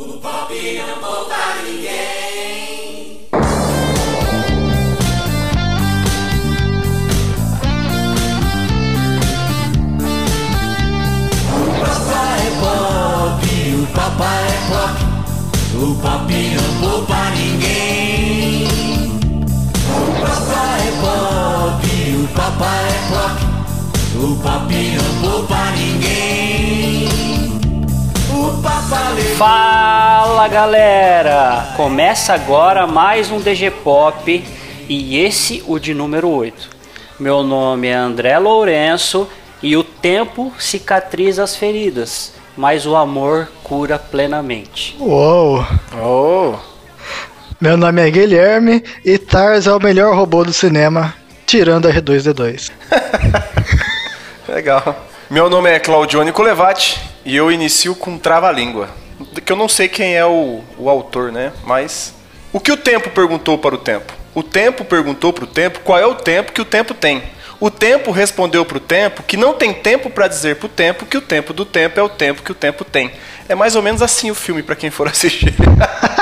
O pop não poupa ninguém. O papai é pop, o papai é pop. O pop não poupa ninguém. O papai é pop, o papai é pop. O não Fala galera! Começa agora mais um DG Pop e esse o de número 8. Meu nome é André Lourenço e o tempo cicatriza as feridas, mas o amor cura plenamente. Uou! Oh, Meu nome é Guilherme e Tars é o melhor robô do cinema, tirando R2D2. legal. Meu nome é Claudione Colevati e eu inicio com Trava-Língua. Que eu não sei quem é o, o autor, né? Mas. O que o tempo perguntou para o tempo? O tempo perguntou para o tempo qual é o tempo que o tempo tem. O tempo respondeu para o tempo que não tem tempo para dizer para o tempo que o tempo do tempo é o tempo que o tempo tem. É mais ou menos assim o filme para quem for assistir.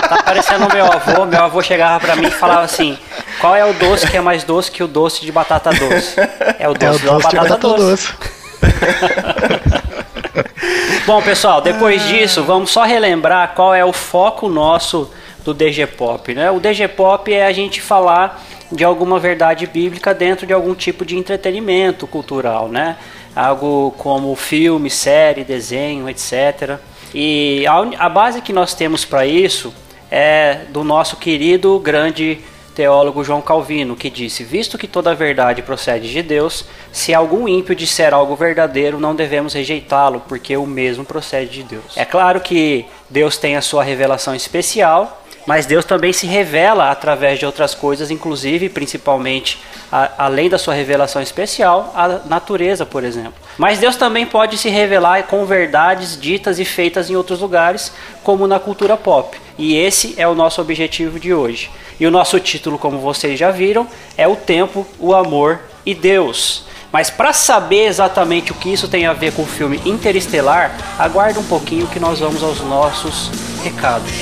Tá parecendo o meu avô, meu avô chegava pra mim e falava assim: qual é o doce que é mais doce que o doce de batata doce? É o É o doce doce de batata batata doce. doce. Bom, pessoal, depois disso, vamos só relembrar qual é o foco nosso do DG Pop, né? O DG Pop é a gente falar de alguma verdade bíblica dentro de algum tipo de entretenimento cultural, né? Algo como filme, série, desenho, etc. E a, a base que nós temos para isso é do nosso querido grande teólogo João Calvino, que disse: Visto que toda a verdade procede de Deus, se algum ímpio disser algo verdadeiro, não devemos rejeitá-lo, porque o mesmo procede de Deus. É claro que Deus tem a sua revelação especial, mas Deus também se revela através de outras coisas, inclusive, principalmente, a- além da sua revelação especial, a natureza, por exemplo. Mas Deus também pode se revelar com verdades ditas e feitas em outros lugares, como na cultura pop. E esse é o nosso objetivo de hoje. E o nosso título, como vocês já viram, é O Tempo, o Amor e Deus. Mas para saber exatamente o que isso tem a ver com o filme Interestelar, aguarde um pouquinho que nós vamos aos nossos recados.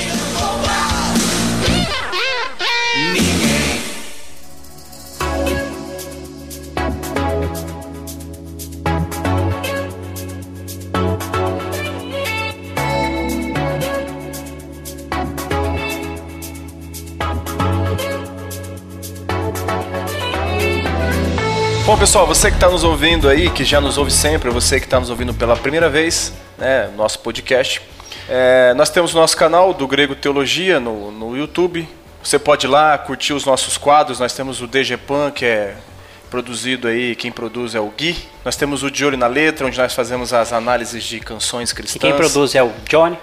Bom, pessoal, você que está nos ouvindo aí, que já nos ouve sempre, você que está nos ouvindo pela primeira vez, né, nosso podcast, é, nós temos o nosso canal do Grego Teologia no, no YouTube. Você pode ir lá curtir os nossos quadros. Nós temos o DG Pan, que é produzido aí, quem produz é o Gui. Nós temos o De Olho na Letra, onde nós fazemos as análises de canções cristãs. E quem produz é o Johnny.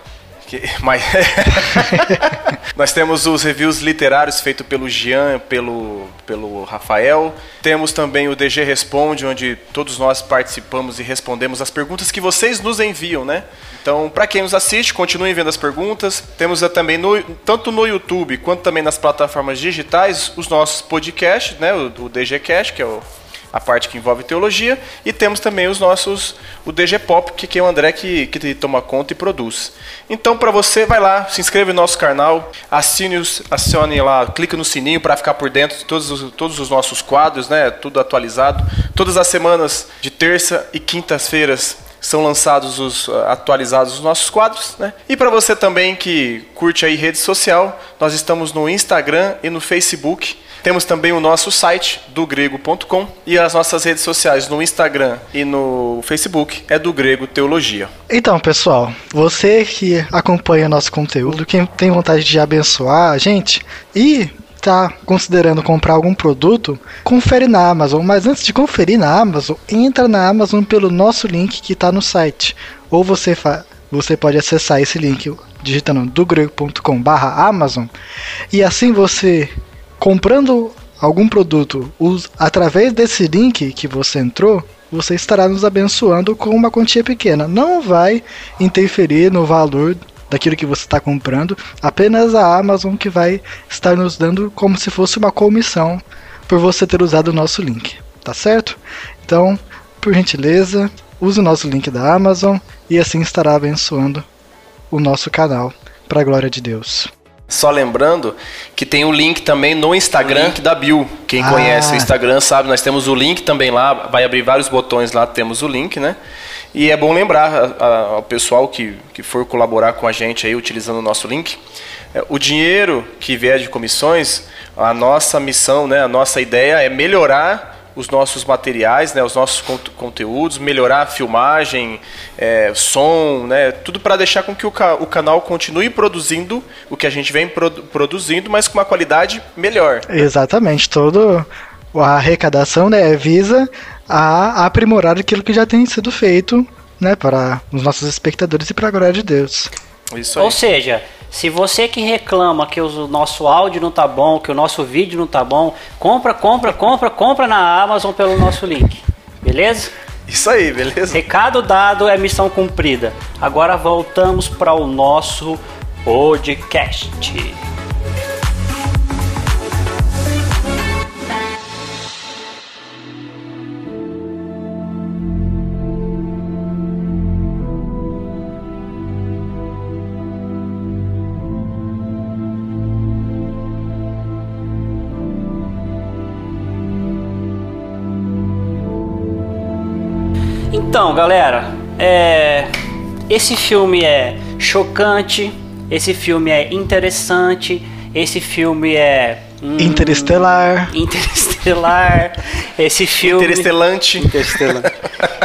Que- mas nós temos os reviews literários feitos pelo Jean, pelo, pelo Rafael. Temos também o DG Responde, onde todos nós participamos e respondemos as perguntas que vocês nos enviam, né? Então, para quem nos assiste, continuem vendo as perguntas. Temos também no, tanto no YouTube quanto também nas plataformas digitais os nossos podcasts, né? O, o DG Cast, que é o a parte que envolve teologia, e temos também os nossos, o DG Pop, que, é o André que, que toma conta e produz. Então, para você, vai lá, se inscreve no nosso canal, assine, acione lá, clica no sininho para ficar por dentro de todos os, todos os nossos quadros, né? Tudo atualizado. Todas as semanas, de terça e quintas-feiras, são lançados os ah, atualizados os nossos quadros, né? E para você também que curte aí rede social, nós estamos no Instagram e no Facebook. Temos também o nosso site do grego.com e as nossas redes sociais no Instagram e no Facebook é do Grego Teologia. Então, pessoal, você que acompanha nosso conteúdo, quem tem vontade de abençoar a gente e tá considerando comprar algum produto, confere na Amazon. Mas antes de conferir na Amazon, entra na Amazon pelo nosso link que está no site. Ou você, você pode acessar esse link digitando dogrego.com/amazon e assim você comprando algum produto us- através desse link que você entrou, você estará nos abençoando com uma quantia pequena. Não vai interferir no valor daquilo que você está comprando, apenas a Amazon que vai estar nos dando como se fosse uma comissão por você ter usado o nosso link, tá certo? Então, por gentileza, use o nosso link da Amazon e assim estará abençoando o nosso canal para a glória de Deus. Só lembrando que tem o link também no Instagram link da Bill. Quem ah. conhece o Instagram sabe, nós temos o link também lá, vai abrir vários botões lá, temos o link, né? E é bom lembrar ao pessoal que, que for colaborar com a gente aí utilizando o nosso link, é, o dinheiro que vier de comissões, a nossa missão, né, a nossa ideia é melhorar os nossos materiais, né, os nossos conteúdos, melhorar a filmagem, é, som, né, tudo para deixar com que o, ca o, canal continue produzindo o que a gente vem produ produzindo, mas com uma qualidade melhor. Exatamente, todo a arrecadação né, visa a aprimorar aquilo que já tem sido feito né, para os nossos espectadores e para a glória de Deus. Ou seja, se você que reclama que o nosso áudio não tá bom, que o nosso vídeo não tá bom, compra, compra, compra, compra na Amazon pelo nosso link. Beleza? Isso aí, beleza? Recado dado é missão cumprida. Agora voltamos para o nosso podcast. Então, galera, é... esse filme é chocante, esse filme é interessante, esse filme é. Hum, Interestelar. Interestelar. Esse filme. Interestelante. Interestelante.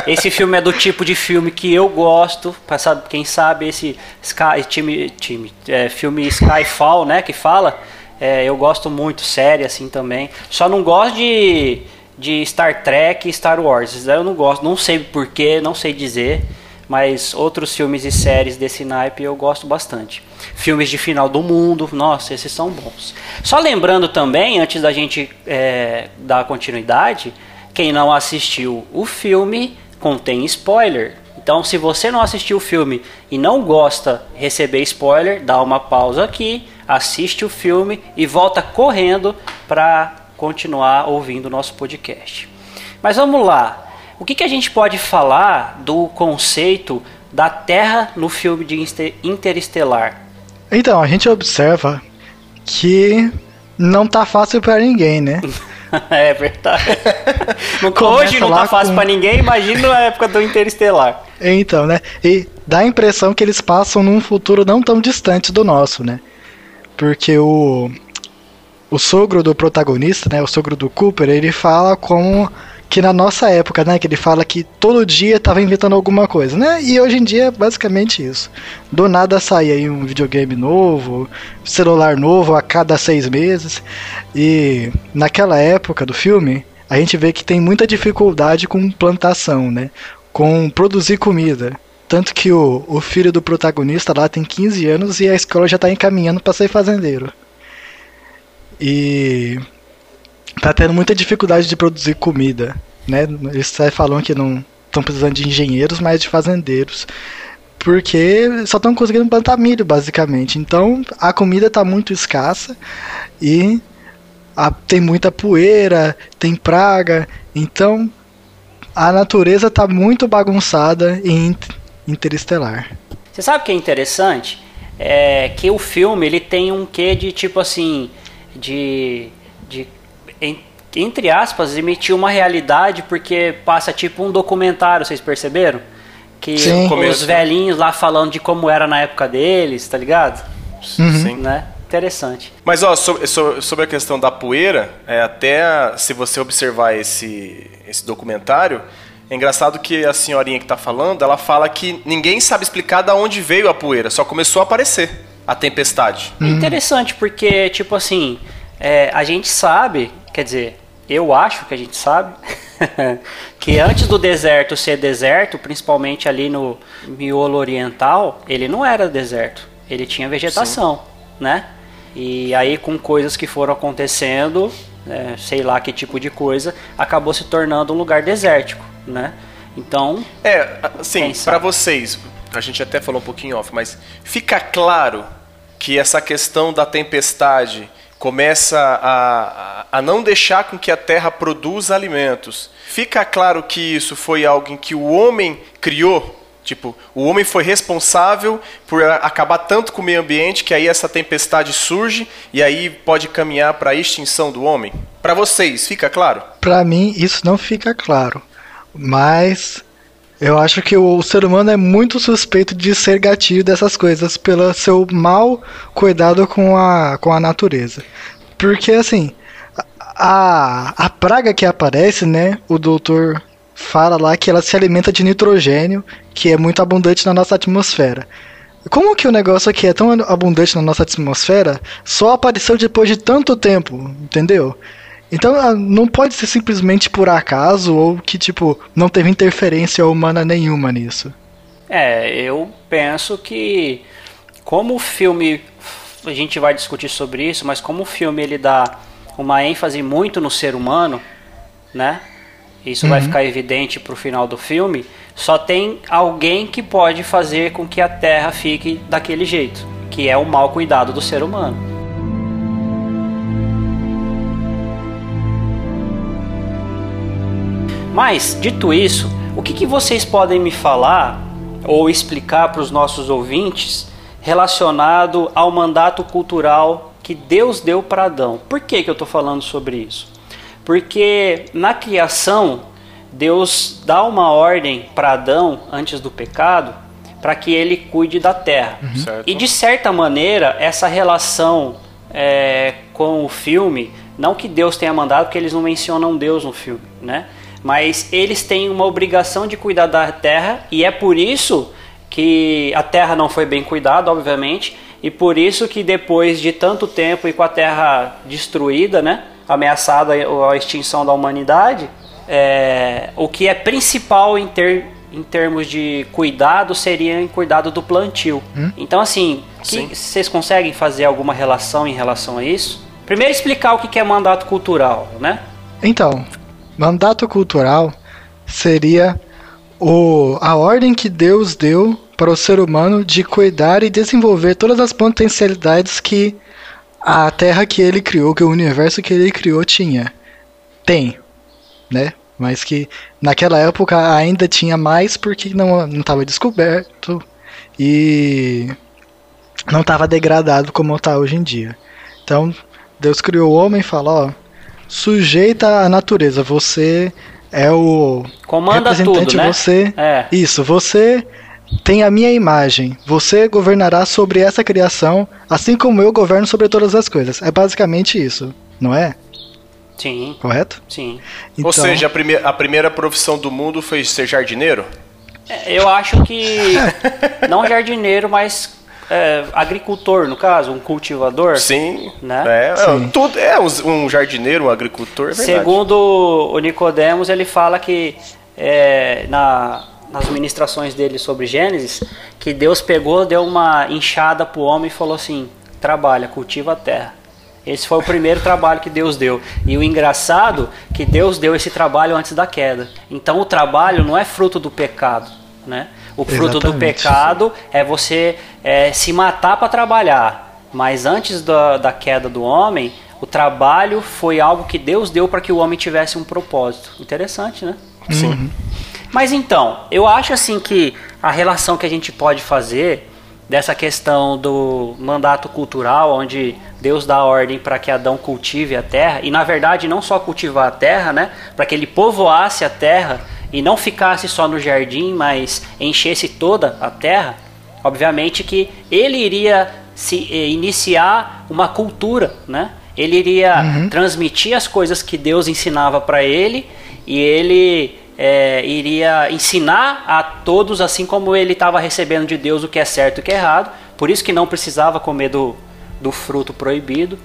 esse filme é do tipo de filme que eu gosto. Passado, quem sabe esse Sky, time, time, é, filme Skyfall, né? Que fala. É, eu gosto muito, série assim também. Só não gosto de de Star Trek e Star Wars. Isso daí eu não gosto, não sei porquê, não sei dizer, mas outros filmes e séries desse naipe eu gosto bastante. Filmes de final do mundo, nossa, esses são bons. Só lembrando também, antes da gente é, dar continuidade, quem não assistiu o filme contém spoiler. Então, se você não assistiu o filme e não gosta de receber spoiler, dá uma pausa aqui, assiste o filme e volta correndo para continuar ouvindo o nosso podcast. Mas vamos lá. O que, que a gente pode falar do conceito da Terra no filme de Interestelar? Então, a gente observa que não tá fácil para ninguém, né? é verdade. Hoje não tá fácil com... para ninguém, imagina na época do Interestelar. Então, né? E dá a impressão que eles passam num futuro não tão distante do nosso, né? Porque o o sogro do protagonista, né, o sogro do Cooper, ele fala como que na nossa época, né, que ele fala que todo dia estava inventando alguma coisa, né? E hoje em dia é basicamente isso. Do nada sai aí um videogame novo, celular novo a cada seis meses. E naquela época do filme, a gente vê que tem muita dificuldade com plantação, né? Com produzir comida. Tanto que o, o filho do protagonista lá tem 15 anos e a escola já está encaminhando para ser fazendeiro. E tá tendo muita dificuldade de produzir comida, né? Eles falam que não estão precisando de engenheiros, mas de fazendeiros. Porque só estão conseguindo plantar milho, basicamente. Então a comida está muito escassa e a, tem muita poeira, tem praga. Então a natureza está muito bagunçada em Interestelar. Você sabe o que é interessante? É que o filme ele tem um quê de tipo assim de, de entre aspas, emitir uma realidade porque passa tipo um documentário, vocês perceberam? Que Sim. os velhinhos lá falando de como era na época deles, tá ligado? Uhum. Sim. Né? Interessante. Mas ó, sobre, sobre a questão da poeira, é, até se você observar esse, esse documentário, é engraçado que a senhorinha que está falando, ela fala que ninguém sabe explicar de onde veio a poeira, só começou a aparecer a tempestade. Hum. Interessante, porque, tipo assim, é, a gente sabe, quer dizer, eu acho que a gente sabe, que antes do deserto ser deserto, principalmente ali no miolo oriental, ele não era deserto, ele tinha vegetação, Sim. né? E aí com coisas que foram acontecendo, é, sei lá que tipo de coisa, acabou se tornando um lugar desértico, né? Então, é, assim, para vocês, a gente até falou um pouquinho off, mas fica claro que essa questão da tempestade começa a, a, não deixar com que a terra produza alimentos. Fica claro que isso foi algo que o homem criou, Tipo, o homem foi responsável por acabar tanto com o meio ambiente que aí essa tempestade surge e aí pode caminhar para a extinção do homem? Para vocês, fica claro? Para mim, isso não fica claro. Mas eu acho que o ser humano é muito suspeito de ser gatilho dessas coisas pelo seu mal cuidado com a, com a natureza. Porque assim, a, a praga que aparece, né? O doutor fala lá que ela se alimenta de nitrogênio, que é muito abundante na nossa atmosfera. Como que o negócio aqui é tão abundante na nossa atmosfera só apareceu depois de tanto tempo, entendeu? Então ah, não pode ser simplesmente por acaso ou que tipo não teve interferência humana nenhuma nisso. É, eu penso que como o filme a gente vai discutir sobre isso, mas como o filme ele dá uma ênfase muito no ser humano, né? Isso uhum. vai ficar evidente pro final do filme. Só tem alguém que pode fazer com que a Terra fique daquele jeito, que é o mau cuidado do ser humano. Mas, dito isso, o que, que vocês podem me falar ou explicar para os nossos ouvintes relacionado ao mandato cultural que Deus deu para Adão. Por que, que eu estou falando sobre isso? Porque na criação, Deus dá uma ordem para Adão antes do pecado para que ele cuide da terra. Uhum. E de certa maneira, essa relação é, com o filme, não que Deus tenha mandado, porque eles não mencionam Deus no filme, né? Mas eles têm uma obrigação de cuidar da terra e é por isso que a terra não foi bem cuidada, obviamente, e por isso que depois de tanto tempo e com a Terra destruída, né, ameaçada a extinção da humanidade, é, o que é principal em, ter, em termos de cuidado seria em cuidado do plantio. Hum? Então, assim, que, vocês conseguem fazer alguma relação em relação a isso? Primeiro explicar o que é mandato cultural, né? Então, mandato cultural seria o, a ordem que Deus deu para o ser humano de cuidar e desenvolver todas as potencialidades que a Terra que ele criou, que o universo que ele criou tinha. Tem, né? Mas que naquela época ainda tinha mais porque não estava descoberto e não estava degradado como está hoje em dia. Então, Deus criou o homem e falou, ó, sujeita a natureza, você é o Comanda representante, tudo, né? você. É. Isso, você tem a minha imagem. Você governará sobre essa criação, assim como eu governo sobre todas as coisas. É basicamente isso, não é? Sim. Correto? Sim. Então... Ou seja, a, prime a primeira profissão do mundo foi ser jardineiro? É, eu acho que. não jardineiro, mas é, agricultor, no caso, um cultivador. Sim. Né? É, Sim. Tudo, é um, um, jardineiro, um agricultor, é Segundo o Nicodemos, ele fala que é, na nas ministrações dele sobre Gênesis, que Deus pegou, deu uma enxada para o homem e falou assim: trabalha, cultiva a terra. Esse foi o primeiro trabalho que Deus deu. E o engraçado que Deus deu esse trabalho antes da queda. Então o trabalho não é fruto do pecado, né? O fruto Exatamente. do pecado é você é, se matar para trabalhar. Mas antes da, da queda do homem, o trabalho foi algo que Deus deu para que o homem tivesse um propósito. Interessante, né? Sim. Uhum. Mas então, eu acho assim que a relação que a gente pode fazer dessa questão do mandato cultural, onde Deus dá ordem para que Adão cultive a terra, e na verdade não só cultivar a terra, né, para que ele povoasse a terra e não ficasse só no jardim, mas enchesse toda a terra, obviamente que ele iria se eh, iniciar uma cultura, né? Ele iria uhum. transmitir as coisas que Deus ensinava para ele e ele é, iria ensinar a todos, assim como ele estava recebendo de Deus o que é certo e o que é errado, por isso que não precisava comer do, do fruto proibido.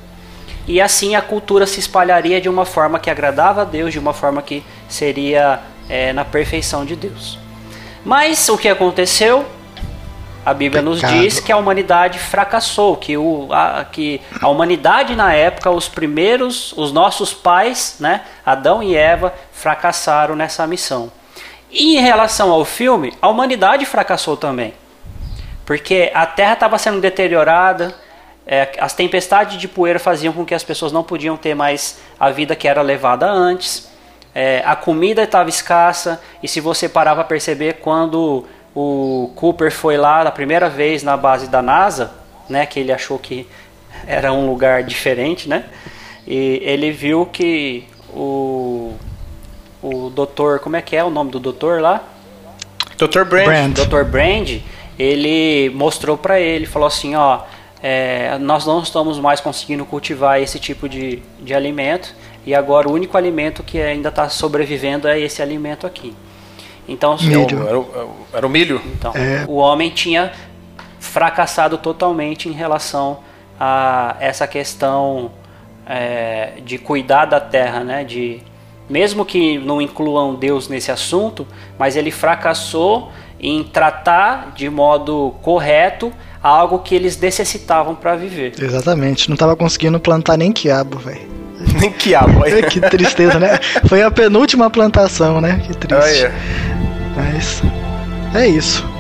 E assim a cultura se espalharia de uma forma que agradava a Deus, de uma forma que seria é, na perfeição de Deus. Mas o que aconteceu? A Bíblia nos diz que a humanidade fracassou, que, o, a, que a humanidade na época, os primeiros, os nossos pais, né, Adão e Eva, fracassaram nessa missão. E em relação ao filme, a humanidade fracassou também. Porque a terra estava sendo deteriorada, é, as tempestades de poeira faziam com que as pessoas não podiam ter mais a vida que era levada antes. É, a comida estava escassa, e se você parar para perceber, quando o Cooper foi lá na primeira vez na base da NASA, né, que ele achou que era um lugar diferente, né? E ele viu que o o doutor, como é que é o nome do doutor lá? Dr. Brand. Brand. Dr. Brand, ele mostrou para ele, falou assim, ó, é, nós não estamos mais conseguindo cultivar esse tipo de, de alimento e agora o único alimento que ainda está sobrevivendo é esse alimento aqui. Então, se- Milho. Era o, era o milho? então, É. o homem tinha fracassado totalmente em relação a essa questão é, de cuidar da terra, né? De mesmo que não incluam Deus nesse assunto, mas ele fracassou em tratar de modo correto algo que eles necessitavam para viver. Exatamente, não tava conseguindo plantar nem quiabo, velho. Nem quiabo. Aí. Que tristeza, né? Foi a penúltima plantação, né? Que triste. Olha. Mas é isso.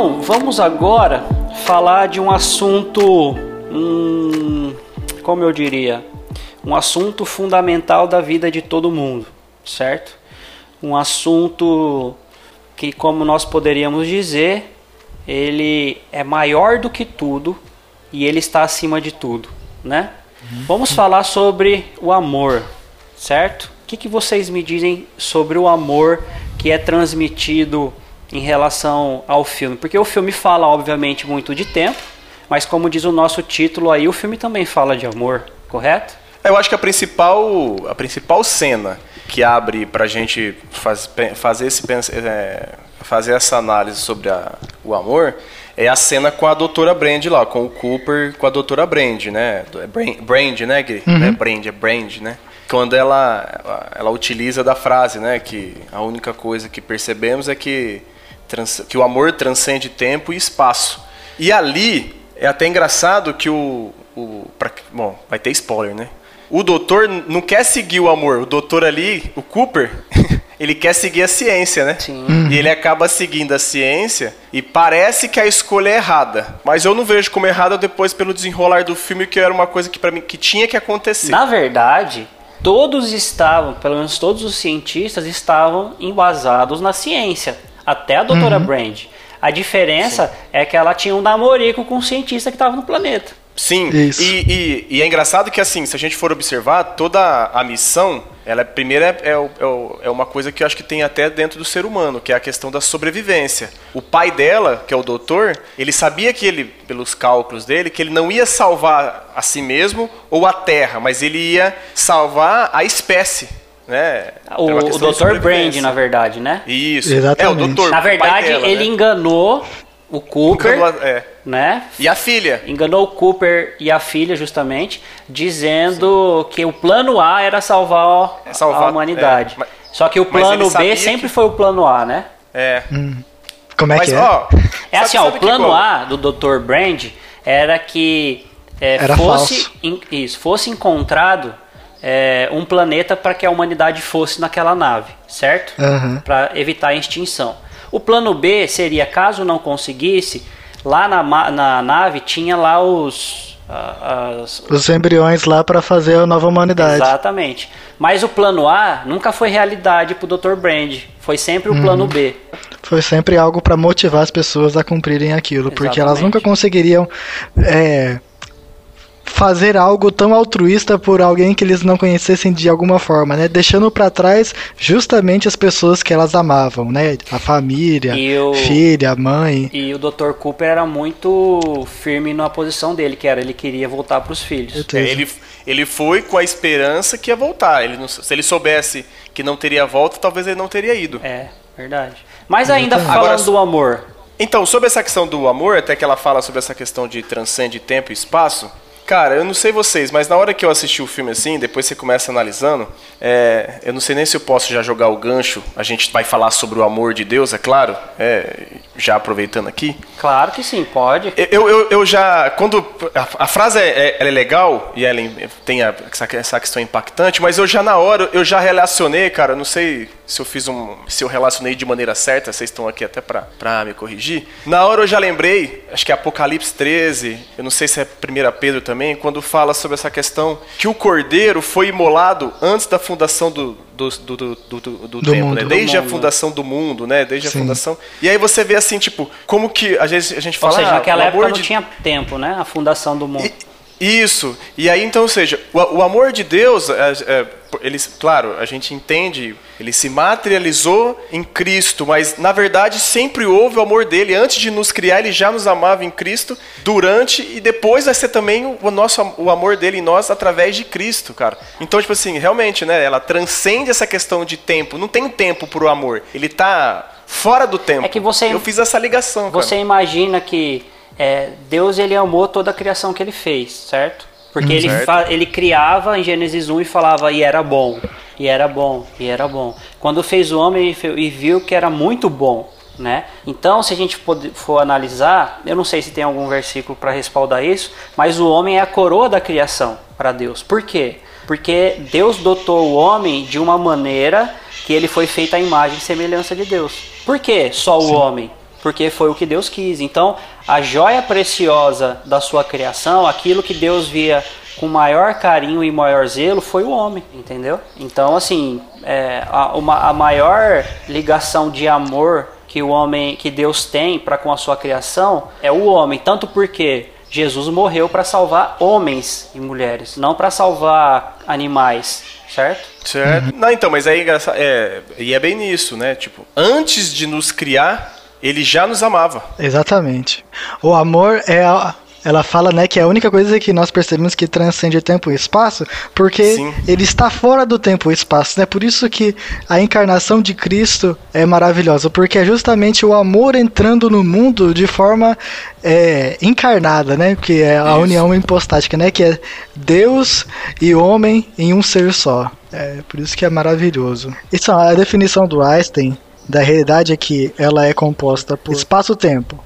Então, vamos agora falar de um assunto, hum, como eu diria, um assunto fundamental da vida de todo mundo, certo? Um assunto que, como nós poderíamos dizer, ele é maior do que tudo e ele está acima de tudo, né? Vamos falar sobre o amor, certo? O que, que vocês me dizem sobre o amor que é transmitido em relação ao filme? Porque o filme fala, obviamente, muito de tempo, mas como diz o nosso título aí, o filme também fala de amor, correto? Eu acho que a principal, a principal cena que abre pra gente faz, fazer, esse, é, fazer essa análise sobre a- o amor é a cena com a doutora Brand lá, com o Cooper com a doutora Brand, né? É Brand, Brand né, Gui? Não é Brand, é Brand, né? Quando ela, ela, utiliza da frase, né? Que a única coisa que percebemos é que, que o amor transcende tempo e espaço. E ali é até engraçado que o. o pra- bom, vai ter spoiler, né? O doutor não quer seguir o amor. O doutor ali, o Cooper, ele quer seguir a ciência, né? Sim. E ele acaba seguindo a ciência e parece que a escolha é errada. Mas eu não vejo como errada depois pelo desenrolar do filme, que era uma coisa que para mim que tinha que acontecer. Na verdade, todos estavam, pelo menos todos os cientistas estavam embasados na ciência, até a doutora Brand. A diferença é que ela tinha um namorico com um cientista que estava no planeta. Sim, Isso. E, e- e é engraçado que assim, se a gente for observar, toda a missão, ela é, primeiro é, é é é uma coisa que eu acho que tem até dentro do ser humano, que é a questão da sobrevivência. O pai dela, que é o doutor, ele sabia que ele, pelos cálculos dele, que ele não ia salvar a si mesmo ou a Terra, mas ele ia salvar a espécie, né? O, Pela o de Dr. Brand, na verdade, né? Isso. Exatamente. É, o doutor. Na o verdade, dela, ele né? enganou o Cooper, Enganou a- é. né? E a filha. Enganou o Cooper e a filha, justamente, dizendo que o plano A era salvar, É salvar, a humanidade. é, mas- Só que o plano B sempre que- foi o plano A, né? É. Como é Mas, que é? ó. É sabe- assim, ó, sabe o plano A do Dr. Brand era que é, Era fosse, falso. in- isso, fosse encontrado é, um planeta para que a humanidade fosse naquela nave, certo? Aham. Para evitar a extinção. O plano B seria, caso não conseguisse, lá na, na nave tinha lá os. as- Os embriões lá pra fazer a nova humanidade. Exatamente. Mas o plano A nunca foi realidade pro Dr. Brand. Foi sempre o Uhum. plano B. Foi sempre algo pra motivar as pessoas a cumprirem aquilo, porque elas Exatamente. nunca conseguiriam é, fazer algo tão altruísta por alguém que eles não conhecessem de alguma forma, né? Deixando pra trás justamente as pessoas que elas amavam, né? A família, E o- filha, mãe. E o Dr. Cooper era muito firme na posição dele, que era ele queria voltar para os filhos. É, ele, ele foi com a esperança que ia voltar. Ele não- se ele soubesse que não teria volta, talvez ele não teria ido. É, verdade. Mas ainda falando Agora- do amor, Então, sobre essa questão do amor, até que ela fala sobre essa questão de transcende tempo e espaço, Cara, eu não sei vocês, mas na hora que eu assisti o filme assim, depois você começa analisando, é, eu não sei nem se eu posso já jogar o gancho. A gente vai falar sobre o amor de Deus, é claro, é, já aproveitando aqui. Claro que sim, pode. Eu, eu, eu já. Quando. A, a frase é, é, é legal e ela tem a, essa, essa questão impactante, mas eu já na hora, eu já relacionei, cara, não sei se eu fiz um. se eu relacionei de maneira certa, vocês estão aqui até pra, pra me corrigir. Na hora eu já lembrei, acho que é Apocalipse 13, eu não sei se é 1 Pedro também, quando fala sobre essa questão que o cordeiro foi imolado antes da fundação do, do, do, do, do, do, do tempo, mundo. né? Desde a mundo. fundação do mundo, né? Desde a Sim. fundação. E aí você vê assim, tipo, como que a gente, a gente Ou fala. seja, ah, naquela o época amor não de tinha tempo, né? A fundação do mundo. e- Isso. E aí, então, ou seja, o, o amor de Deus, é, é, eles, claro, a gente entende, ele se materializou em Cristo, mas na verdade sempre houve o amor dele. Antes de nos criar, ele já nos amava em Cristo, durante e depois vai ser também o, o nosso o amor dele em nós através de Cristo, cara. Então, tipo assim, realmente, né, ela transcende essa questão de tempo. Não tem tempo pro amor. Ele tá fora do tempo. É que você- Eu fiz essa ligação, Você cara. imagina que é, Deus ele amou toda a criação que ele fez, certo? Porque ele, certo. ele criava em Gênesis 1 e falava e era bom, e era bom, e era bom. Quando fez o homem e viu que era muito bom, né? Então, se a gente for analisar, eu não sei se tem algum versículo para respaldar isso, mas o homem é a coroa da criação para Deus. Por quê? Porque Deus dotou o homem de uma maneira que ele foi feito à imagem e semelhança de Deus. Por quê? Só o homem? porque foi o que Deus quis. Então, a joia preciosa da sua criação, aquilo que Deus via com maior carinho e maior zelo, foi o homem, entendeu? Então, assim, é, a, uma, a maior ligação de amor que o homem, que Deus tem para com a sua criação é o homem, tanto porque Jesus morreu para salvar homens e mulheres, não para salvar animais, certo? Certo? Não, então, mas aí é engraçado. É, e é bem nisso, né? Tipo, antes de nos criar, ele já nos amava. Exatamente. O amor é a, ela fala, né, que é a única coisa que nós percebemos que transcende tempo e espaço, porque Sim. ele está fora do tempo e espaço, né? Por isso que a encarnação de Cristo é maravilhosa, porque é justamente o amor entrando no mundo de forma é, encarnada, né? Que é a Isso. união hipostática, né? Que é Deus e homem em um ser só. É por isso que é maravilhoso. Isso a definição do Einstein da realidade é que ela é composta por espaço-tempo,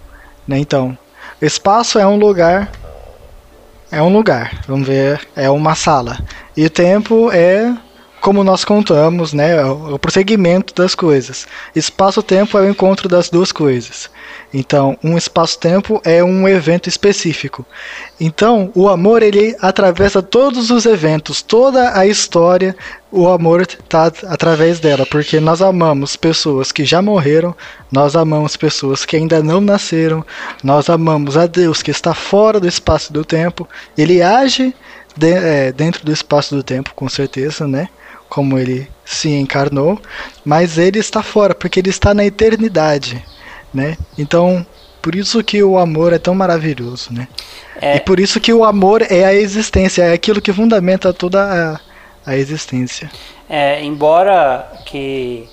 né? Então, espaço é um lugar, é um lugar. Vamos ver, é uma sala. E o tempo é como nós contamos, né? é O o prosseguimento das coisas. Espaço-tempo é o encontro das duas coisas. Então, um espaço-tempo é um evento específico. Então, o amor ele atravessa todos os eventos, toda a história, o amor está através dela, porque nós amamos pessoas que já morreram, nós amamos pessoas que ainda não nasceram, nós amamos a Deus que está fora do espaço do tempo. Ele age de- é, dentro do espaço do tempo, com certeza, né? Como ele se encarnou, mas ele está fora, porque ele está na eternidade, né? Então, por isso que o amor é tão maravilhoso, né? É, E por isso que o amor é a existência, é aquilo que fundamenta toda a, a existência. É, embora que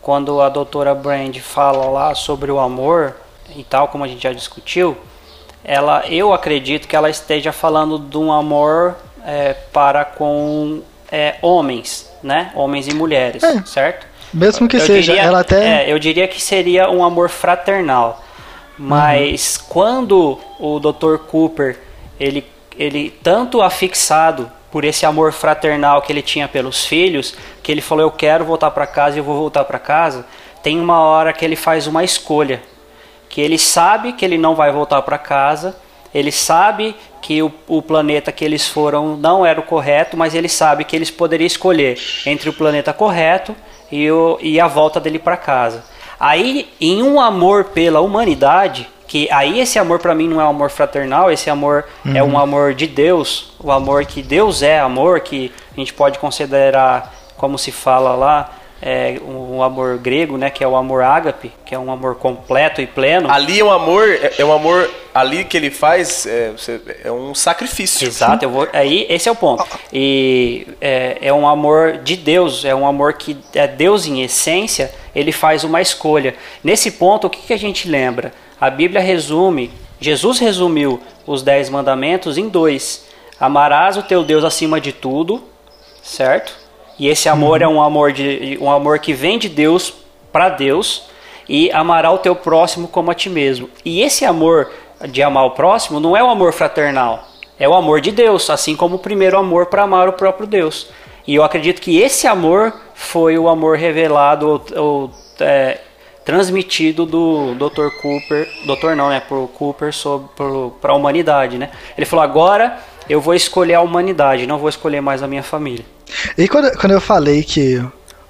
quando a doutora Brand fala lá sobre o amor e tal, como a gente já discutiu, ela, eu acredito que ela esteja falando de um amor é, para com é, homens, né? Homens e mulheres, É. certo? Mesmo que Eu seja, diria- ela até. É, eu diria que seria um amor fraternal. Mas quando o Dr. Cooper, ele, ele tanto afixado por esse amor fraternal que ele tinha pelos filhos, que ele falou eu quero voltar para casa e eu vou voltar para casa, tem uma hora que ele faz uma escolha, que ele sabe que ele não vai voltar para casa, ele sabe que o, o planeta que eles foram não era o correto, mas ele sabe que eles poderiam escolher entre o planeta correto e, o, e a volta dele para casa. Aí, em um amor pela humanidade, que aí esse amor para mim não é um amor fraternal, esse amor é um amor de Deus, o amor que Deus é amor, que a gente pode considerar, como se fala lá, é, um amor grego, né, que é o amor ágape, que é um amor completo e pleno. Ali é um amor, é, é um amor ali que ele faz, é, é um sacrifício. Exato, eu vou, aí esse é o ponto. E é, é um amor de Deus, é um amor que é Deus em essência, ele faz uma escolha. Nesse ponto, o que, que a gente lembra? A Bíblia resume, Jesus resumiu os dez mandamentos em dois. Amarás o teu Deus acima de tudo, certo? E esse amor é um amor de um amor que vem de Deus para Deus e amará o teu próximo como a ti mesmo. E esse amor de amar o próximo não é o amor fraternal, é o amor de Deus, assim como o primeiro amor para amar o próprio Deus. E eu acredito que esse amor foi o amor revelado ou, ou é, transmitido do Dr. Cooper, Dr. não, né, pro Cooper para a humanidade, né? Ele falou: "Agora eu vou escolher a humanidade, não vou escolher mais a minha família". E quando, quando eu falei que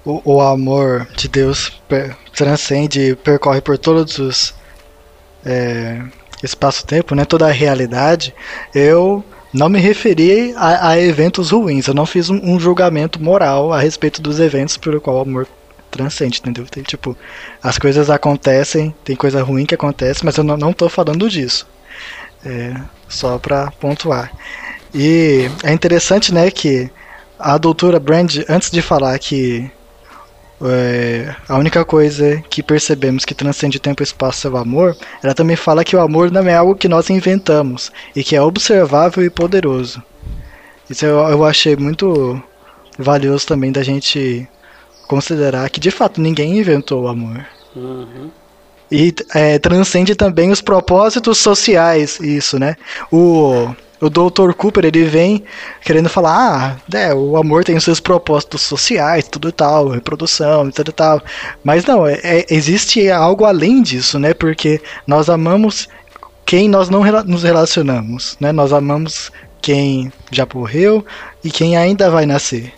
o, o amor de Deus per, transcende, percorre por todos os é, espaço-tempo, né, toda a realidade, eu não me referi a, a eventos ruins. Eu não fiz um, um, julgamento moral a respeito dos eventos pelo qual o amor transcende, entendeu? Tem, tipo, as coisas acontecem, tem coisa ruim que acontece, mas eu não, não tô falando disso. É, só para pontuar. E é interessante, né, que a doutora Brand, antes de falar que é, a única coisa que percebemos que transcende tempo e espaço é o amor, ela também fala que o amor não é algo que nós inventamos e que é observável e poderoso. Isso eu, eu achei muito valioso também da gente considerar que de fato ninguém inventou o amor. Uhum. E é, transcende também os propósitos sociais, isso, né? O o Dr. Cooper ele vem querendo falar, ah, é, o amor tem os seus propósitos sociais, tudo tal, reprodução, tudo tal. Mas não, é, é, existe algo além disso, né? Porque nós amamos quem nós não nos relacionamos, né? Nós amamos quem já morreu e quem ainda vai nascer.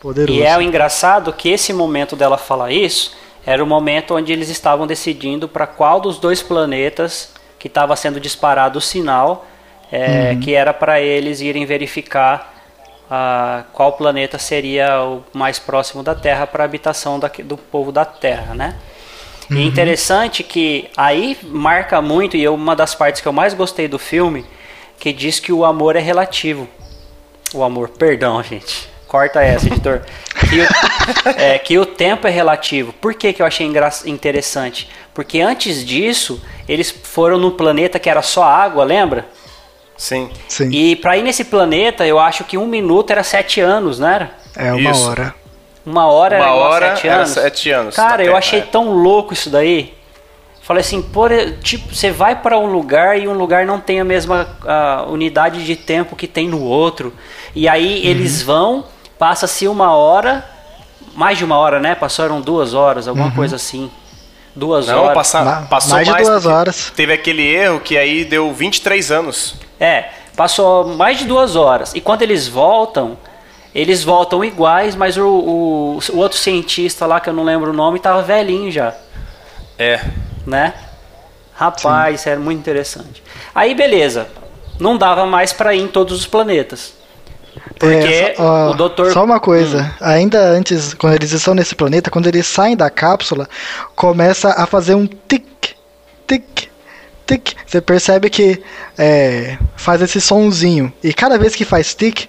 Poderoso. E é o engraçado que esse momento dela falar isso era o momento onde eles estavam decidindo para qual dos dois planetas que estava sendo disparado o sinal é, uhum. que era para eles irem verificar ah, qual planeta seria o mais próximo da Terra para a habitação da, do povo da Terra, né? Uhum. E interessante que aí marca muito, e é uma das partes que eu mais gostei do filme, que diz que o amor é relativo. O amor, perdão, gente. Corta essa, editor. que, o, é, que o tempo é relativo. Por que, que eu achei interessante? Porque antes disso, eles foram num planeta que era só água, lembra? Sim. Sim. E para ir nesse planeta, eu acho que um minuto era sete anos, não era? É, uma isso. hora. Uma hora uma era hora sete anos. sete anos. Cara, eu achei é. tão louco isso daí. Falei assim, por, tipo, você vai para um lugar e um lugar não tem a mesma uh, unidade de tempo que tem no outro. E aí uhum. eles vão, passa-se uma hora, mais de uma hora, né? Passaram duas horas, alguma uhum. coisa assim. Duas não, horas. Passa, passou mais, mais de duas horas. Teve aquele erro que aí deu 23 anos. É, passou mais de duas horas. E quando eles voltam, eles voltam iguais, mas o, o, o outro cientista lá, que eu não lembro o nome, tava velhinho já. É. Né? Rapaz, isso era muito interessante. Aí, beleza. Não dava mais para ir em todos os planetas. Porque é, só, o doutor. Só uma coisa, hum. ainda antes, quando eles estão nesse planeta, quando eles saem da cápsula, começa a fazer um tic, tic, tic. Você percebe que é, faz esse sonzinho. E cada vez que faz tic,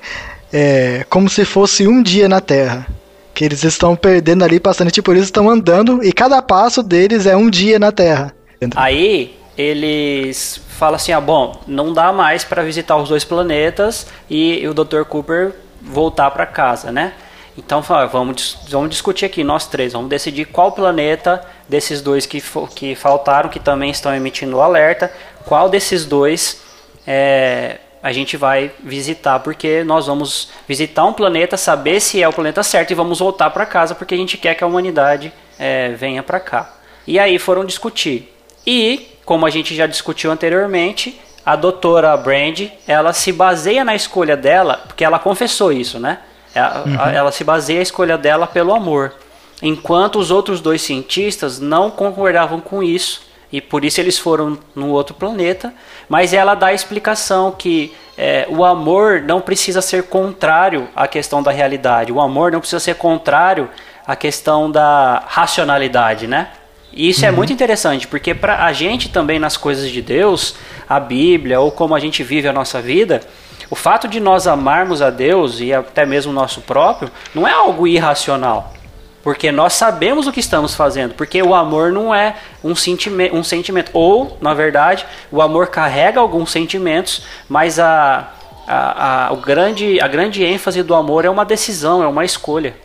é como se fosse um dia na Terra. Que eles estão perdendo ali, passando, tipo, eles estão andando e cada passo deles é um dia na Terra. Aí eles falam assim: ah, bom, não dá mais para visitar os dois planetas e o Dr. Cooper voltar para casa, né? Então vamos, vamos discutir aqui, nós três, vamos decidir qual planeta desses dois que, que faltaram, que também estão emitindo o alerta, qual desses dois é, a gente vai visitar, porque nós vamos visitar um planeta, saber se é o planeta certo e vamos voltar para casa, porque a gente quer que a humanidade é, venha para cá. E aí foram discutir. E, como a gente já discutiu anteriormente, a doutora Brand, ela se baseia na escolha dela, porque ela confessou isso, né? Ela, uhum. ela se baseia a escolha dela pelo amor. Enquanto os outros dois cientistas não concordavam com isso, e por isso eles foram no outro planeta, mas ela dá a explicação que é, o amor não precisa ser contrário à questão da realidade, o amor não precisa ser contrário à questão da racionalidade, né? E isso é uhum. é muito interessante, porque para a gente também nas coisas de Deus, a Bíblia ou como a gente vive a nossa vida, o fato de nós amarmos a Deus e até mesmo o nosso próprio não é algo irracional. Porque nós sabemos o que estamos fazendo. Porque o amor não é um, sentimento, um sentimento. Ou, na verdade, o amor carrega alguns sentimentos, mas a, a, a, o grande, a grande ênfase do amor é uma decisão, é uma escolha.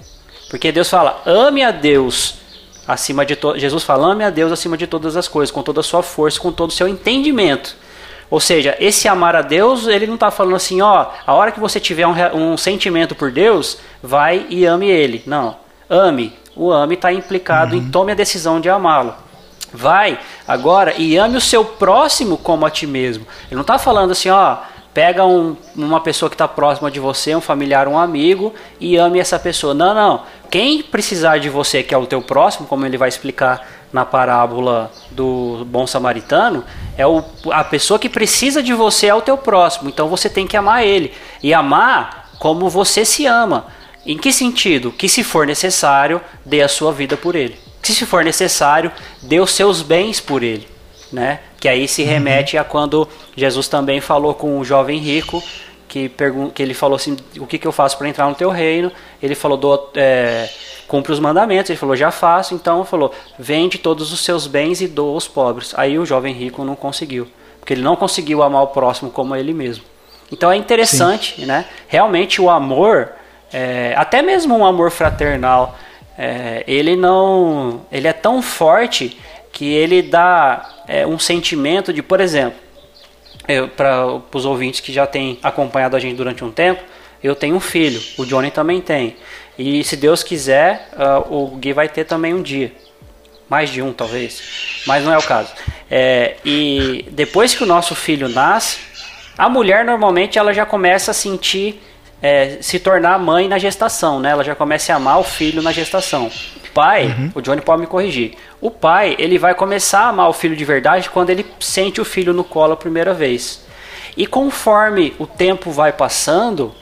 Porque Deus fala, ame a Deus acima de. Jesus fala, ame a Deus acima de todas as coisas, com toda a sua força, com todo o seu entendimento. Ou seja, esse amar a Deus, ele não está falando assim, ó, a hora que você tiver um, um sentimento por Deus, vai e ame Ele. Não, ame. O ame está implicado uhum. em tome a decisão de amá-lo. Vai agora e ame o seu próximo como a ti mesmo. Ele não está falando assim, ó, pega um, uma pessoa que está próxima de você, um familiar, um amigo, e ame essa pessoa. Não, não. Quem precisar de você, que é o teu próximo, como ele vai explicar na parábola do bom samaritano, é o, a pessoa que precisa de você é o teu próximo. Então você tem que amar ele. E amar como você se ama. Em que sentido? Que se for necessário, dê a sua vida por ele. Que se for necessário, dê os seus bens por ele. Né? Que aí se remete a quando Jesus também falou com o jovem rico, que, que ele falou assim: O que, que eu faço para entrar no teu reino? Ele falou: do, é, Cumpre os mandamentos. Ele falou: Já faço. Então falou: Vende todos os seus bens e doa aos pobres. Aí o jovem rico não conseguiu, porque ele não conseguiu amar o próximo como ele mesmo. Então é interessante, Sim. né? Realmente o amor, é, até mesmo um amor fraternal, é, ele não, ele é tão forte que ele dá é, um sentimento de, por exemplo, para os ouvintes que já têm acompanhado a gente durante um tempo, eu tenho um filho, o Johnny também tem. E se Deus quiser, uh, o Gui vai ter também um dia. Mais de um, talvez. Mas não é o caso. É, e depois que o nosso filho nasce, a mulher normalmente ela já começa a sentir, é, se tornar mãe na gestação, né? Ela já começa a amar o filho na gestação pai, uhum. o Johnny pode me corrigir. O pai, ele vai começar a amar o filho de verdade quando ele sente o filho no colo a primeira vez. E conforme o tempo vai passando,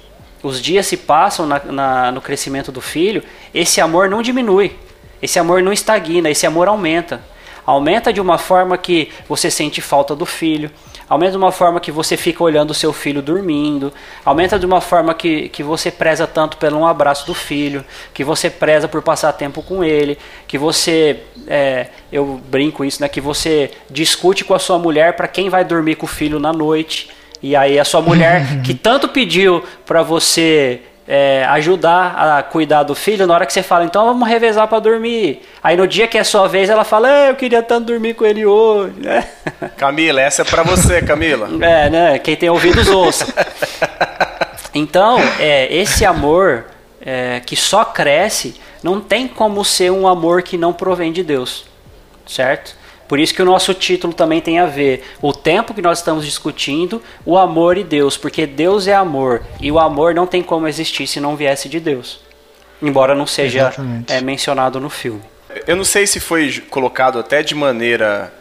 os dias se passam na, na, no crescimento do filho, esse amor não diminui, esse amor não estagna, esse amor aumenta. Aumenta de uma forma que você sente falta do filho, aumenta de uma forma que você fica olhando o seu filho dormindo, aumenta de uma forma que, que você preza tanto pelo um abraço do filho, que você preza por passar tempo com ele, que você, é, eu brinco isso, né, que você discute com a sua mulher para quem vai dormir com o filho na noite. E aí a sua mulher que tanto pediu para você é, ajudar a cuidar do filho, na hora que você fala, então vamos revezar para dormir. Aí no dia que é sua vez, ela fala, é, eu queria tanto dormir com ele hoje. Né? Camila, essa é para você, Camila. é, né? Quem tem ouvidos ouça. Então, é, esse amor é, que só cresce, não tem como ser um amor que não provém de Deus, certo? Por isso que o nosso título também tem a ver o tempo que nós estamos discutindo, o amor e Deus, porque Deus é amor e o amor não tem como existir se não viesse de Deus. Embora não seja é, mencionado no filme. Eu não sei se foi colocado até de maneira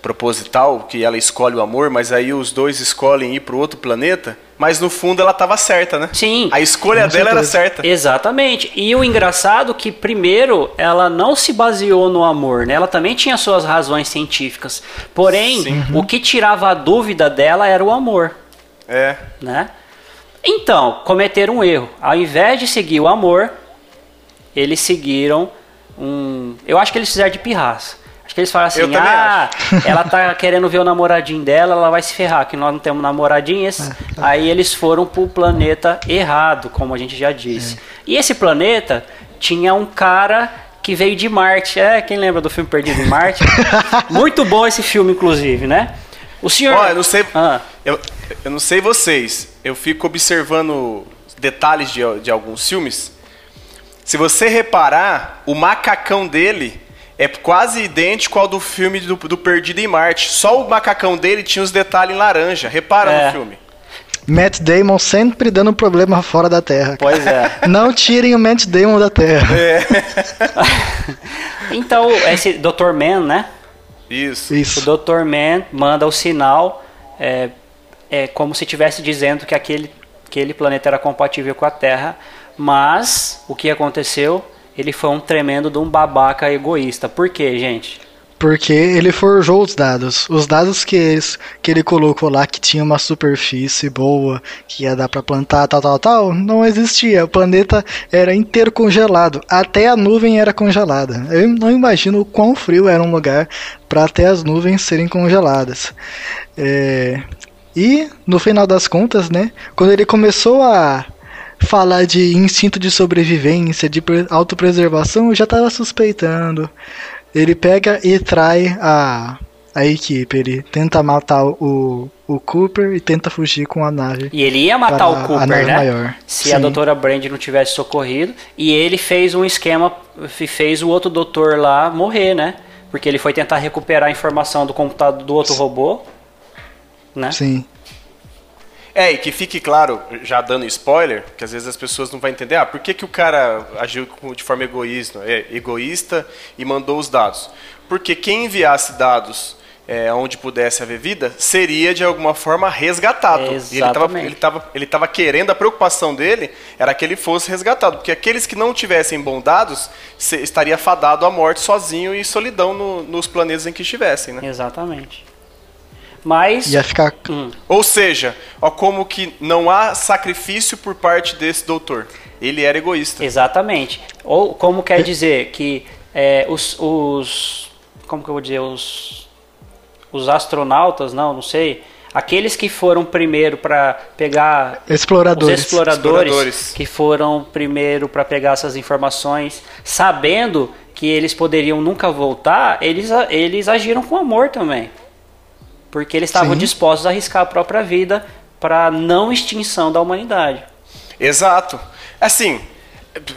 proposital, que ela escolhe o amor, mas aí os dois escolhem ir para outro planeta, mas no fundo ela estava certa, né? Sim. A escolha dela era certa. Exatamente. E o engraçado é que primeiro ela não se baseou no amor, né? Ela também tinha suas razões científicas. Porém, Sim. o que tirava a dúvida dela era o amor. É. Né? Então, cometeram um erro. Ao invés de seguir o amor, eles seguiram um. Eu acho que eles fizeram de pirraça. Acho que eles falam assim, ah, ela tá querendo ver o namoradinho dela, ela vai se ferrar, que nós não temos namoradinhas. É, tá. Aí eles foram pro planeta errado, como a gente já disse. É. E esse planeta tinha um cara que veio de Marte. É, quem lembra do filme Perdido em Marte? Muito bom esse filme, inclusive, né? O senhor. Olha, eu não sei. Ah. Eu, eu não sei vocês. Eu fico observando detalhes de, de alguns filmes. Se você reparar, o macacão dele é quase idêntico ao do filme do, do Perdido em Marte. Só o macacão dele tinha os detalhes em laranja. Repara é. no filme. Matt Damon sempre dando problema fora da Terra. Pois é. Não tirem o Matt Damon da Terra. É. então, esse Dr. Man, né? Isso. Isso. O Dr. Man manda o sinal é, é como se estivesse dizendo que aquele, aquele planeta era compatível com a Terra. Mas o que aconteceu? Ele foi um tremendo de um babaca egoísta. Por quê, gente? Porque ele forjou os dados. Os dados que, que ele colocou lá, que tinha uma superfície boa, que ia dar para plantar, tal, tal, tal, não existia. O planeta era inteiro congelado. Até a nuvem era congelada. Eu não imagino o quão frio era um lugar para até as nuvens serem congeladas. É, E, no final das contas, né, quando ele começou a falar de instinto de sobrevivência, de pre- autopreservação, eu já tava suspeitando. Ele pega e trai a, a equipe. Ele tenta matar o, o Cooper e tenta fugir com a nave. E ele ia matar o a Cooper, né? maior. Se a Sim. doutora Brand não tivesse socorrido. E ele fez um esquema, fez o outro doutor lá morrer, né? Porque ele foi tentar recuperar a informação do computador do outro robô. Né? Sim. É, e que fique claro, já dando spoiler, que às vezes as pessoas não vão entender, ah, por que, que o cara agiu de forma egoísta, é, egoísta e mandou os dados? Porque quem enviasse dados é, onde pudesse haver vida, seria de alguma forma resgatado. E ele estava Exatamente. ele tava, ele tava querendo, a preocupação dele era que ele fosse resgatado, porque aqueles que não tivessem bom dados, se- estaria fadado à morte sozinho e solidão no- nos planetas em que estivessem, né? Exatamente. Mas. Ia ficar. Hum, Ou seja, ó, como que não há sacrifício por parte desse doutor. Ele era egoísta. exatamente. Ou como quer dizer que é, os, os. Como que eu vou dizer? Os. Os astronautas, não, não sei. Aqueles que foram primeiro para pegar Exploradores. Os exploradores, Exploradores. que foram primeiro para pegar essas informações, sabendo que eles poderiam nunca voltar, eles, eles agiram com amor também. Porque eles estavam dispostos a arriscar a própria vida para não extinção da humanidade. Exato. Assim,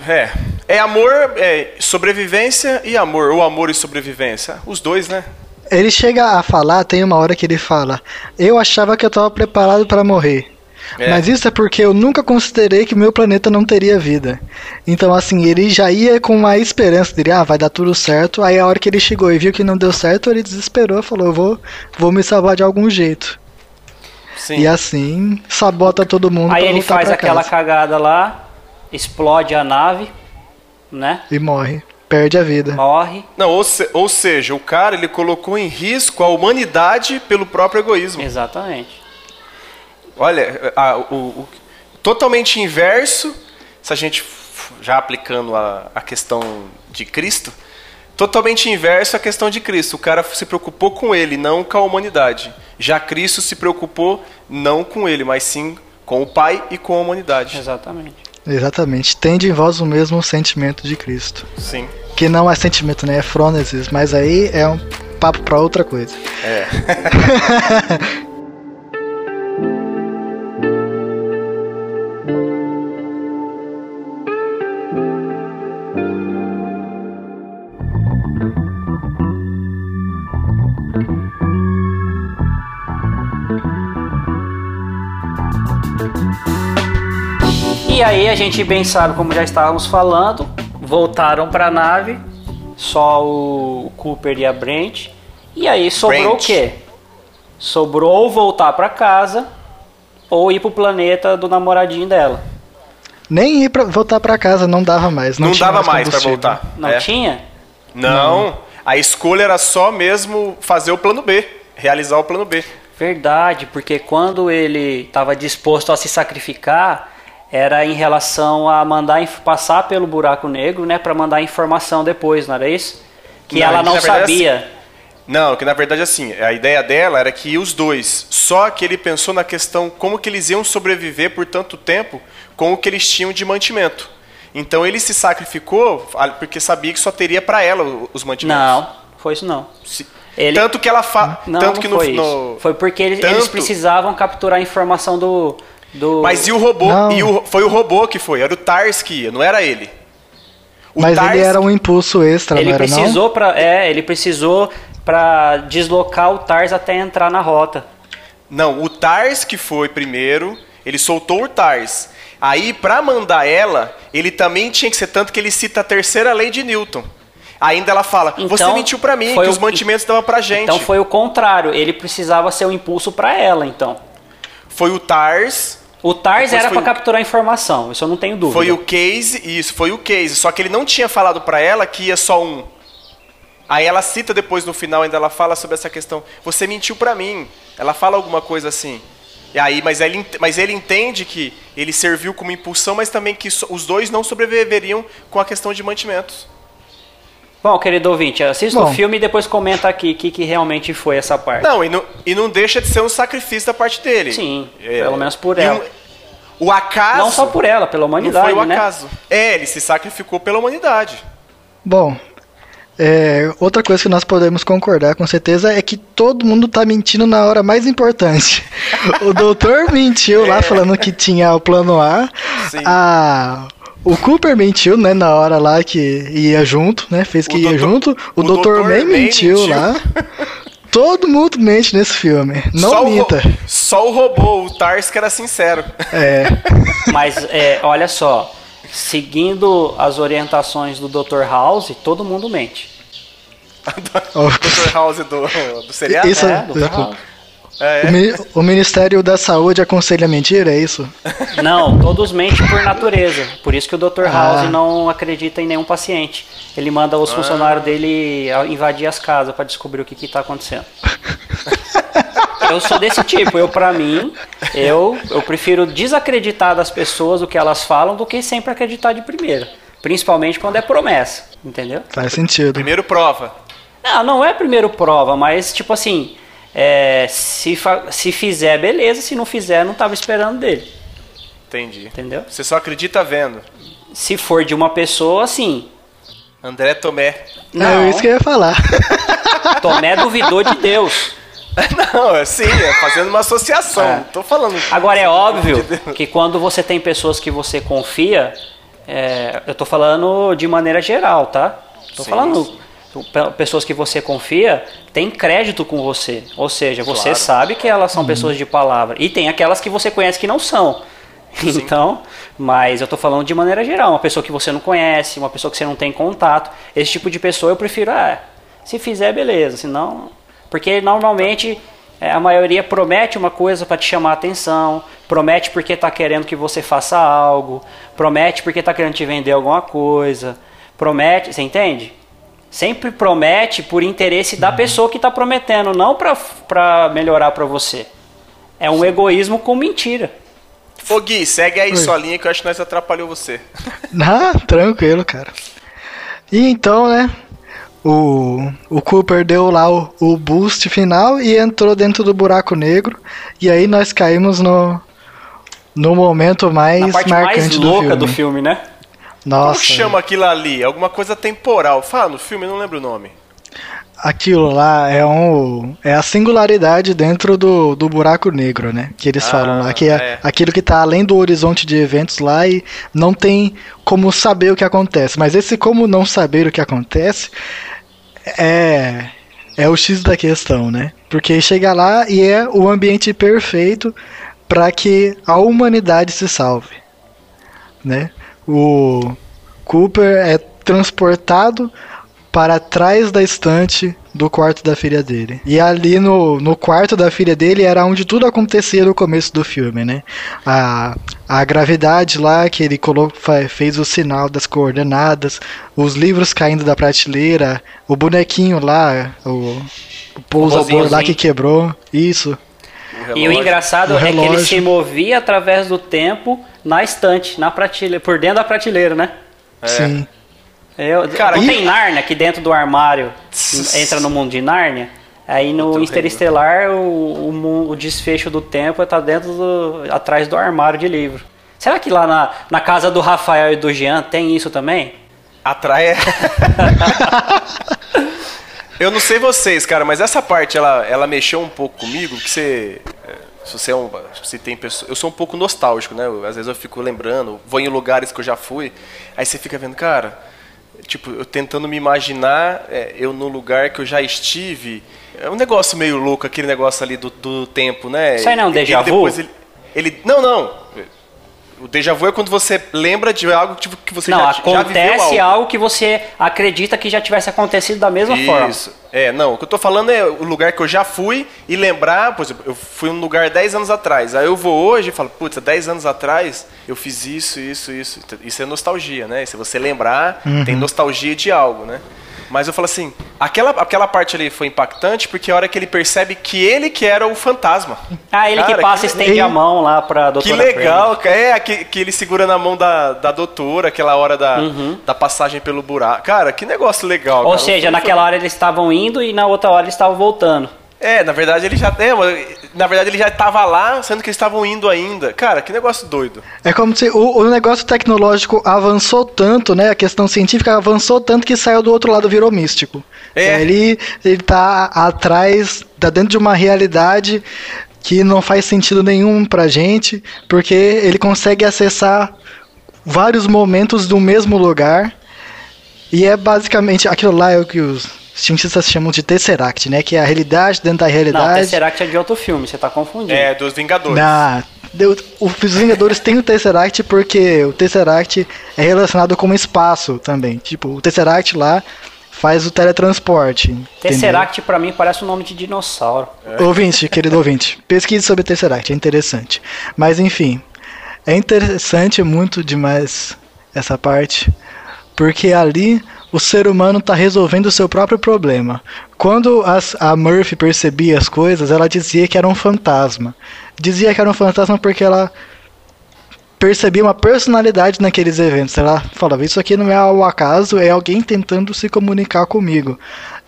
é, é amor, é sobrevivência e amor, ou amor e sobrevivência. Os dois, né? Ele chega a falar, tem uma hora que ele fala: Eu achava que eu tava preparado para morrer. É. Mas isso é porque eu nunca considerei que meu planeta não teria vida. Então, assim, ele já ia com uma esperança dele, ah, vai dar tudo certo. Aí a hora que ele chegou e viu que não deu certo, ele desesperou e falou, eu vou, vou me salvar de algum jeito. Sim. E assim, sabota todo mundo Aí pra ele voltar faz pra aquela casa. cagada lá, explode a nave, né? E morre. Perde a vida. Morre. Não, ou, se- ou seja, o cara ele colocou em risco a humanidade pelo próprio egoísmo. Exatamente. Olha, a- o, o- totalmente inverso, se a gente já aplicando a, a questão de Cristo, totalmente inverso a questão de Cristo. O cara se preocupou com ele, não com a humanidade. Já Cristo se preocupou não com ele, mas sim com o Pai e com a humanidade. Exatamente. Exatamente. Tende em vós o mesmo sentimento de Cristo. Sim. Que não é sentimento, né? É frônesis. Mas aí é um papo pra outra coisa. É. aí a gente bem sabe, como já estávamos falando, voltaram para a nave, só o Cooper e a Brent. E aí sobrou Brent. o quê? Sobrou ou voltar para casa ou ir pro planeta do namoradinho dela. Nem ir pra, voltar pra casa não dava mais. Não, Não, tinha dava mais pra combustível. voltar. Não É. tinha? Não. A escolha era só mesmo fazer o plano B, realizar o plano B. Verdade, porque quando ele estava disposto a se sacrificar, era em relação a mandar passar pelo buraco negro, né, para mandar informação depois, não era isso? Que Não, ela não é sabia. Não, que na verdade assim, a ideia dela era que os dois, só que ele pensou na questão como que eles iam sobreviver por tanto tempo com o que eles tinham de mantimento. Então ele se sacrificou porque sabia que só teria para ela os mantimentos. Não, foi isso não. Se- Ele- Tanto que ela fa... Não, tanto não que no, foi isso. no- Foi porque eles, tanto- eles precisavam capturar a informação do... do... Mas e o robô? Não. E o... foi o robô que foi, era o Tars que ia, não era ele. O Mas Tars- ele era um impulso extra, ele não era precisou para é, ele precisou para deslocar o Tars até entrar na rota. Não, o Tars que foi primeiro, ele soltou o Tars. Aí, pra mandar ela, ele também tinha que ser tanto que ele cita a terceira lei de Newton. Ainda ela fala, você Então, mentiu pra mim, foi que o- os mantimentos davam pra gente. Então foi o contrário, ele precisava ser um impulso para ela, então. Foi o Tars, O Tars Depois era para o- capturar informação, isso eu não tenho dúvida. foi o Case, isso, foi o Case. Só que ele não tinha falado pra ela que ia só um. Aí ela cita depois no final, ainda ela fala sobre essa questão. Você mentiu pra mim. Ela fala alguma coisa assim. E aí, mas ele, mas ele entende que ele serviu como impulsão, mas também que os dois não sobreviveriam com a questão de mantimentos. Bom, querido ouvinte, assista Bom. o filme e depois comenta aqui o que, que realmente foi essa parte. Não e, não, e não deixa de ser um sacrifício da parte dele. Sim, É, pelo menos por e ela. um- o acaso. Não só por ela, pela Não humanidade, foi o né? acaso. É, ele se sacrificou pela humanidade. Bom, é, outra coisa que nós podemos concordar com certeza é que todo mundo tá mentindo na hora mais importante. o doutor mentiu lá falando que tinha o plano A. Sim. A, o Cooper mentiu, né, na hora lá que ia junto, né? Fez que O ia doutor- junto. O, o doutor doutor May mentiu, mentiu. lá. Todo mundo mente nesse filme. Não só minta. O, só o robô, o Tars, que era sincero. É. Mas é, olha só, seguindo as orientações do Dr. House, todo mundo mente. Dr. House do, do seriado. Isso- É, Dr. House. É, o, Mi- o Ministério da Saúde aconselha mentira, é isso? Não, todos mentem por natureza. Por isso que o Dr. Ah. House não acredita em nenhum paciente. Ele manda os funcionários dele invadir as casas para descobrir o que que tá acontecendo. Eu sou desse tipo. Eu, pra mim, eu, eu prefiro desacreditar das pessoas o que elas falam do que sempre acreditar de primeira. Principalmente quando é promessa, entendeu? Faz sentido. primeiro prova. Não, não é primeiro prova, mas tipo assim, é, se, se fizer, beleza. Se não fizer, não tava esperando dele, Entendi. entendeu? Você só acredita vendo. Se for de uma pessoa, sim. André Tomé. Não, É isso que eu ia falar. Tomé duvidou de Deus. Não, é sim, é fazendo uma associação. É. Tô falando. Agora é óbvio que quando você tem pessoas que você confia, é, eu tô falando de maneira geral, tá? Tô Sim, falando sim. Pe- pessoas que você confia tem crédito com você, ou seja, você Claro. sabe que elas são pessoas de palavra e tem aquelas que você conhece que não são. Então, mas eu tô falando de maneira geral, uma pessoa que você não conhece, uma pessoa que você não tem contato, esse tipo de pessoa eu prefiro, ah, se fizer beleza, senão, porque normalmente é, a maioria promete uma coisa para te chamar a atenção, promete porque tá querendo que você faça algo, promete porque tá querendo te vender alguma coisa, promete, você entende? Sempre promete por interesse da pessoa que tá prometendo, não para melhorar para você. É um egoísmo com mentira. Ô Gui, segue aí Oi. sua linha que eu acho que nós atrapalhou você. Ah, tranquilo, cara. E então, né? O, o Cooper deu lá o, o boost final e entrou dentro do buraco negro. E aí nós caímos no, no momento mais Na parte marcante mais do louca filme. do filme, né? Nossa, Como chama aquilo ali? Alguma coisa temporal. Fala no filme, não lembro o nome. aquilo lá é um é a singularidade dentro do, do buraco negro, né? Que eles Ah, falam lá que é, é. aquilo que tá além do horizonte de eventos lá e não tem como saber o que acontece. Mas esse como não saber o que acontece é é o X da questão, né? Porque chega lá e é o ambiente perfeito para que a humanidade se salve, né? O Cooper é transportado para trás da estante do quarto da filha dele. E ali no, no quarto da filha dele era onde tudo acontecia no começo do filme, né? A, a gravidade lá que ele colocou, fez o sinal das coordenadas, os livros caindo da prateleira, o bonequinho lá, o, o pousador lá que quebrou, isso. O E o relógio. engraçado o é que ele relógio. se movia através do tempo na estante, na prateleira, por dentro da prateleira, né? Sim. Eu, Cara, não e- tem Nárnia aqui dentro do armário, entra no mundo de Nárnia. Aí no Outro Interestelar o, o, o desfecho do tempo tá dentro do, atrás do armário de livro. Será que lá na, na casa do Rafael e do Jean tem isso também? Atrai. eu não sei vocês, cara, mas essa parte ela, ela mexeu um pouco comigo, que você. é, Se você é um. Se tem pessoa, eu sou um pouco nostálgico, né? Eu, às vezes eu fico lembrando, vou em lugares que eu já fui, aí você fica vendo, cara, tipo, eu tentando me imaginar é, eu no lugar que eu já estive. É um negócio meio louco, aquele negócio ali do, do tempo, né? Isso aí não é um déjà vu? ele, ele- Não, não. O déjà vu é quando você lembra de algo tipo, que você não, já, já viveu acontece algo. algo que você acredita que já tivesse acontecido da mesma forma. Isso. É, não, o que eu tô falando é o lugar que eu já fui e lembrar, por exemplo, eu fui num lugar 10 anos atrás. Aí eu vou hoje e falo, putz, há 10 anos atrás eu fiz isso, isso, isso. Isso é nostalgia, né? Se você lembrar, tem nostalgia de algo, né? Mas eu falo assim, aquela, aquela parte ali foi impactante porque a hora que ele percebe que ele que era o fantasma. Ah, ele Cara, que passa e estende a mão lá pra doutora Que legal, Fran. é, que, que ele segura na mão da, da doutora, aquela hora da, da passagem pelo buraco. Cara, que negócio legal. Uhum. Ou cara. seja, Foi- naquela hora eles estavam indo e na outra hora eles estavam voltando. É, na verdade ele já. É, na verdade ele já tava lá, sendo que eles estavam indo ainda. Cara, que negócio doido. É como se o, o negócio tecnológico avançou tanto, né? A questão científica avançou tanto que saiu do outro lado virou místico. É. Ele, ele tá atrás, tá dentro de uma realidade que não faz sentido nenhum pra gente, porque ele consegue acessar vários momentos do mesmo lugar. E é basicamente aquilo lá é o que os cientistas chamam de Tesseract, né? Que é a realidade dentro da Não, realidade. Tesseract é de outro filme, você tá confundindo. É, dos Vingadores. Na, deu- os Vingadores têm o Tesseract porque o Tesseract é relacionado com o espaço também. Tipo, o Tesseract lá faz o teletransporte. entendeu? Tesseract pra mim parece um nome de dinossauro. Ouvinte, querido ouvinte, pesquise sobre Tesseract, é interessante. Mas enfim, é interessante muito demais essa parte, porque ali o ser humano está resolvendo o seu próprio problema. Quando as- a Murphy percebia as coisas, ela dizia que era um fantasma. Dizia que era um fantasma porque ela percebia uma personalidade naqueles eventos. Ela falava, isso aqui não é ao acaso, é alguém tentando se comunicar comigo.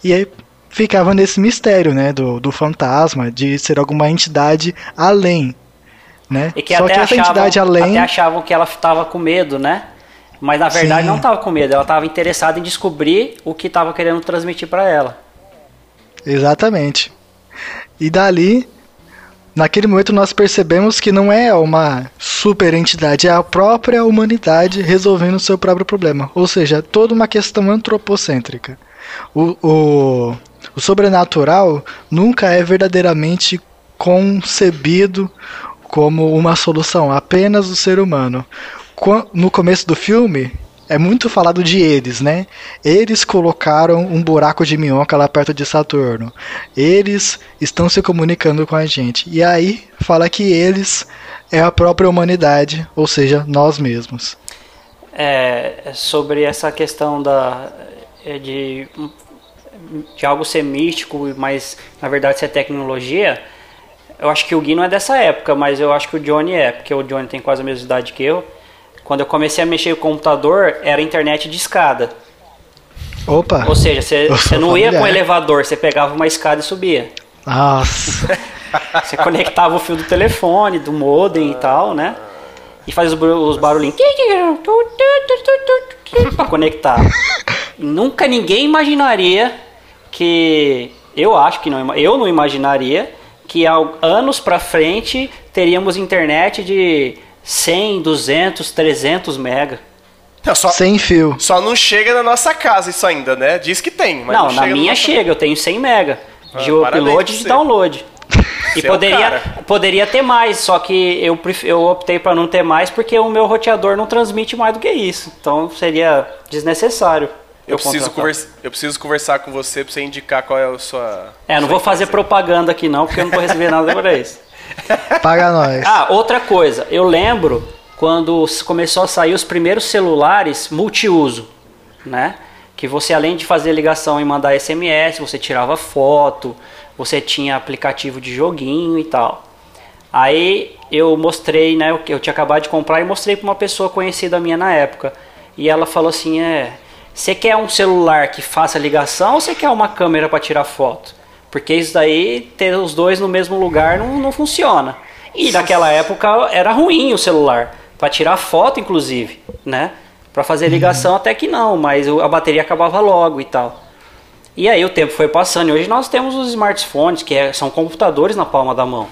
E aí ficava nesse mistério, né, do, do fantasma, de ser alguma entidade além, né? E que Só até, que essa achavam, entidade além... até achavam que ela estava com medo, né? Mas na verdade Sim. não estava com medo, ela estava interessada em descobrir o que estava querendo transmitir para ela. Exatamente. E dali, naquele momento nós percebemos que não é uma super entidade, é a própria humanidade resolvendo o seu próprio problema. Ou seja, é toda uma questão antropocêntrica. O, o, o sobrenatural nunca é verdadeiramente concebido como uma solução, apenas o ser humano. No começo do filme, é muito falado de eles, né? Eles colocaram um buraco de minhoca lá perto de Saturno. Eles estão se comunicando com a gente. E aí fala que eles é a própria humanidade, ou seja, nós mesmos. É, sobre essa questão da, é, de, de algo ser místico, mas na verdade ser tecnologia, eu acho que o Gui não é dessa época, mas eu acho que o Johnny é, porque o Johnny tem quase a mesma idade que eu. Quando eu comecei a mexer o computador, era internet de escada. Opa! Ou seja, você, não ia com familiar. elevador, você pegava uma escada e subia. Nossa! Você conectava o fio do telefone, do modem e tal, né? E fazia os, barulhinhos pra conectar. Nunca ninguém imaginaria que eu acho que não, eu não imaginaria que há anos pra frente teríamos internet de 100, 200, 300 mega. Não, só, Sem fio. só não chega na nossa casa isso ainda, né? Diz que tem, mas não, não, na chega minha chega, eu tenho 100 mega de Ah, parabéns upload e de você. download. E é poderia, cara. poderia ter mais, só que eu, pref- eu optei para não ter mais porque o meu roteador não transmite mais do que isso. Então seria desnecessário. Eu preciso, conversa, eu preciso conversar com você pra você indicar qual é a sua. É, não vou fazer propaganda aqui não, porque eu não vou receber nada por isso. Paga nós. Ah, outra coisa, eu lembro quando começou a sair os primeiros celulares multiuso, né? Que você além de fazer ligação e mandar SMS, você tirava foto, você tinha aplicativo de joguinho e tal. Aí eu mostrei, né, eu tinha acabado de comprar e mostrei para uma pessoa conhecida minha na época. E ela falou assim: "É, você quer um celular que faça ligação ou você quer uma câmera para tirar foto?" Porque isso daí, ter os dois no mesmo lugar não, não funciona. E naquela época era ruim o celular, para tirar foto inclusive, né? Para fazer ligação até que não, mas a bateria acabava logo e tal. E aí o tempo foi passando e hoje nós temos os smartphones, que é- são computadores na palma da mão.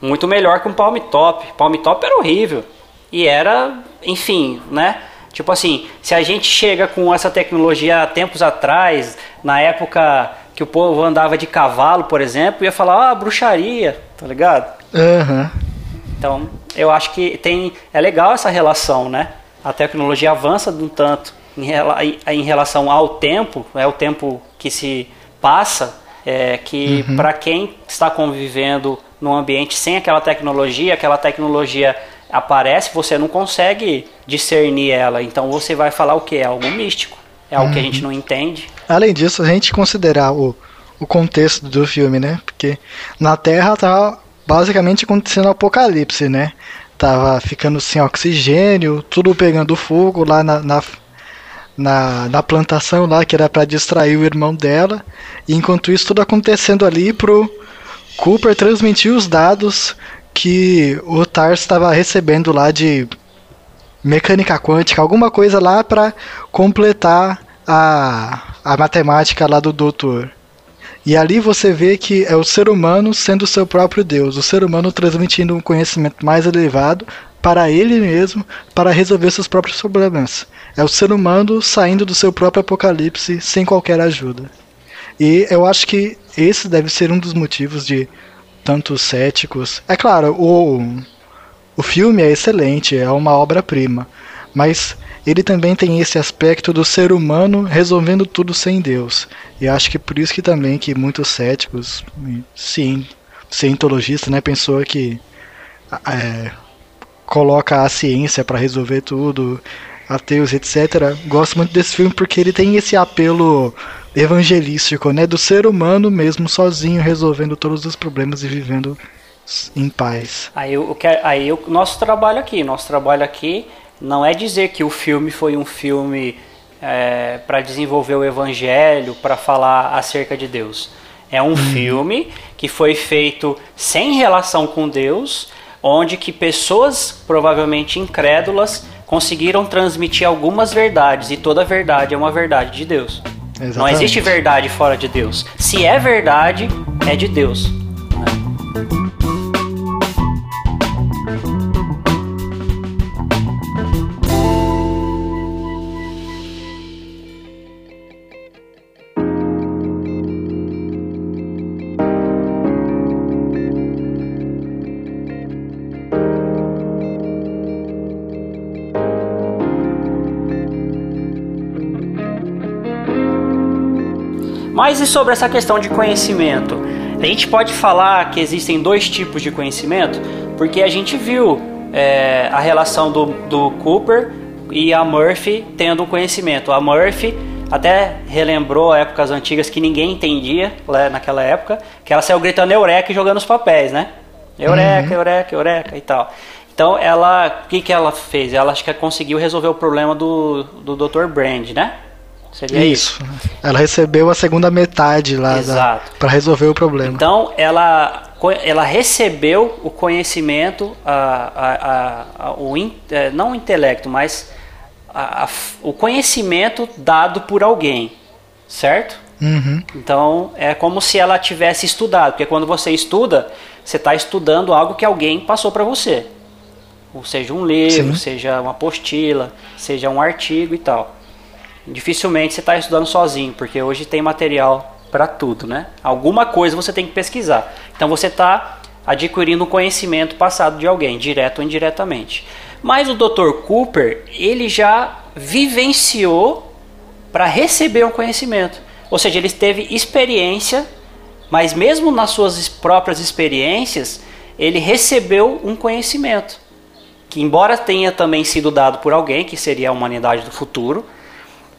Muito melhor que um Palm Top. Palm Top era horrível. E era, enfim, né? Tipo assim, se a gente chega com essa tecnologia há tempos atrás, na época que o povo andava de cavalo, por exemplo, ia falar, ah, bruxaria, tá ligado? Aham. Então, eu acho que tem é legal essa relação, né? A tecnologia avança de um tanto em, em- relação ao tempo, é o tempo que se passa, é que para quem está convivendo num ambiente sem aquela tecnologia, aquela tecnologia aparece, você não consegue discernir ela. Então você vai falar o que? É algo místico. É algo que a gente não entende. Além disso, a gente considerar o, o contexto do filme, né? Porque na Terra tá basicamente acontecendo o apocalipse, né? Tava ficando sem oxigênio, tudo pegando fogo lá na, na, na, na plantação lá, que era para distrair o irmão dela. E enquanto isso tudo acontecendo ali pro Cooper transmitir os dados que o Tars estava recebendo lá de mecânica quântica, alguma coisa lá para completar a, a matemática lá do doutor. E ali você vê que é o ser humano sendo seu próprio Deus, o ser humano transmitindo um conhecimento mais elevado para ele mesmo, para resolver seus próprios problemas. É o ser humano saindo do seu próprio apocalipse sem qualquer ajuda. E eu acho que esse deve ser um dos motivos de tantos céticos. É claro, o, o filme é excelente, é uma obra-prima, mas ele também tem esse aspecto do ser humano resolvendo tudo sem Deus. E acho que por isso que também que muitos céticos, sim, cientologistas, né, pensou que é, coloca a ciência para resolver tudo, ateus, etc. Gosto muito desse filme porque ele tem esse apelo evangelístico, né, do ser humano mesmo sozinho resolvendo todos os problemas e vivendo em paz. Aí o aí o nosso trabalho aqui, nosso trabalho aqui não é dizer que o filme foi um filme é, para desenvolver o evangelho, para falar acerca de Deus. É um hum. filme que foi feito sem relação com Deus, onde que pessoas provavelmente incrédulas conseguiram transmitir algumas verdades e toda verdade é uma verdade de Deus. Exatamente. Não existe verdade fora de Deus. Se é verdade, é de Deus. Mas e sobre essa questão de conhecimento? A gente pode falar que existem dois tipos de conhecimento, porque a gente viu é, a relação do, do Cooper e a Murphy tendo um conhecimento. A Murphy até relembrou épocas antigas que ninguém entendia lá naquela época, que ela saiu gritando eureka e jogando os papéis, né? Eureka, uhum. eureka, eureka e tal. Então ela, o que, que ela fez? Ela acho que conseguiu resolver o problema do, do Dr. Brand, né? Seria isso. isso. Ela recebeu a segunda metade lá para resolver o problema. Então ela, ela recebeu o conhecimento, a, a, a, o in, é, não o intelecto, mas o conhecimento dado por alguém, certo? Uhum. Então é como se ela tivesse estudado, porque quando você estuda, você está estudando algo que alguém passou para você, ou seja um livro, Sim. seja uma apostila, seja um artigo e tal. Dificilmente você está estudando sozinho, porque hoje tem material para tudo, né? Alguma coisa você tem que pesquisar. Então você está adquirindo conhecimento passado de alguém, direto ou indiretamente. Mas o Dr. Cooper, ele já vivenciou para receber um conhecimento. Ou seja, ele teve experiência, mas mesmo nas suas próprias experiências, ele recebeu um conhecimento. Que embora tenha também sido dado por alguém, que seria a humanidade do futuro,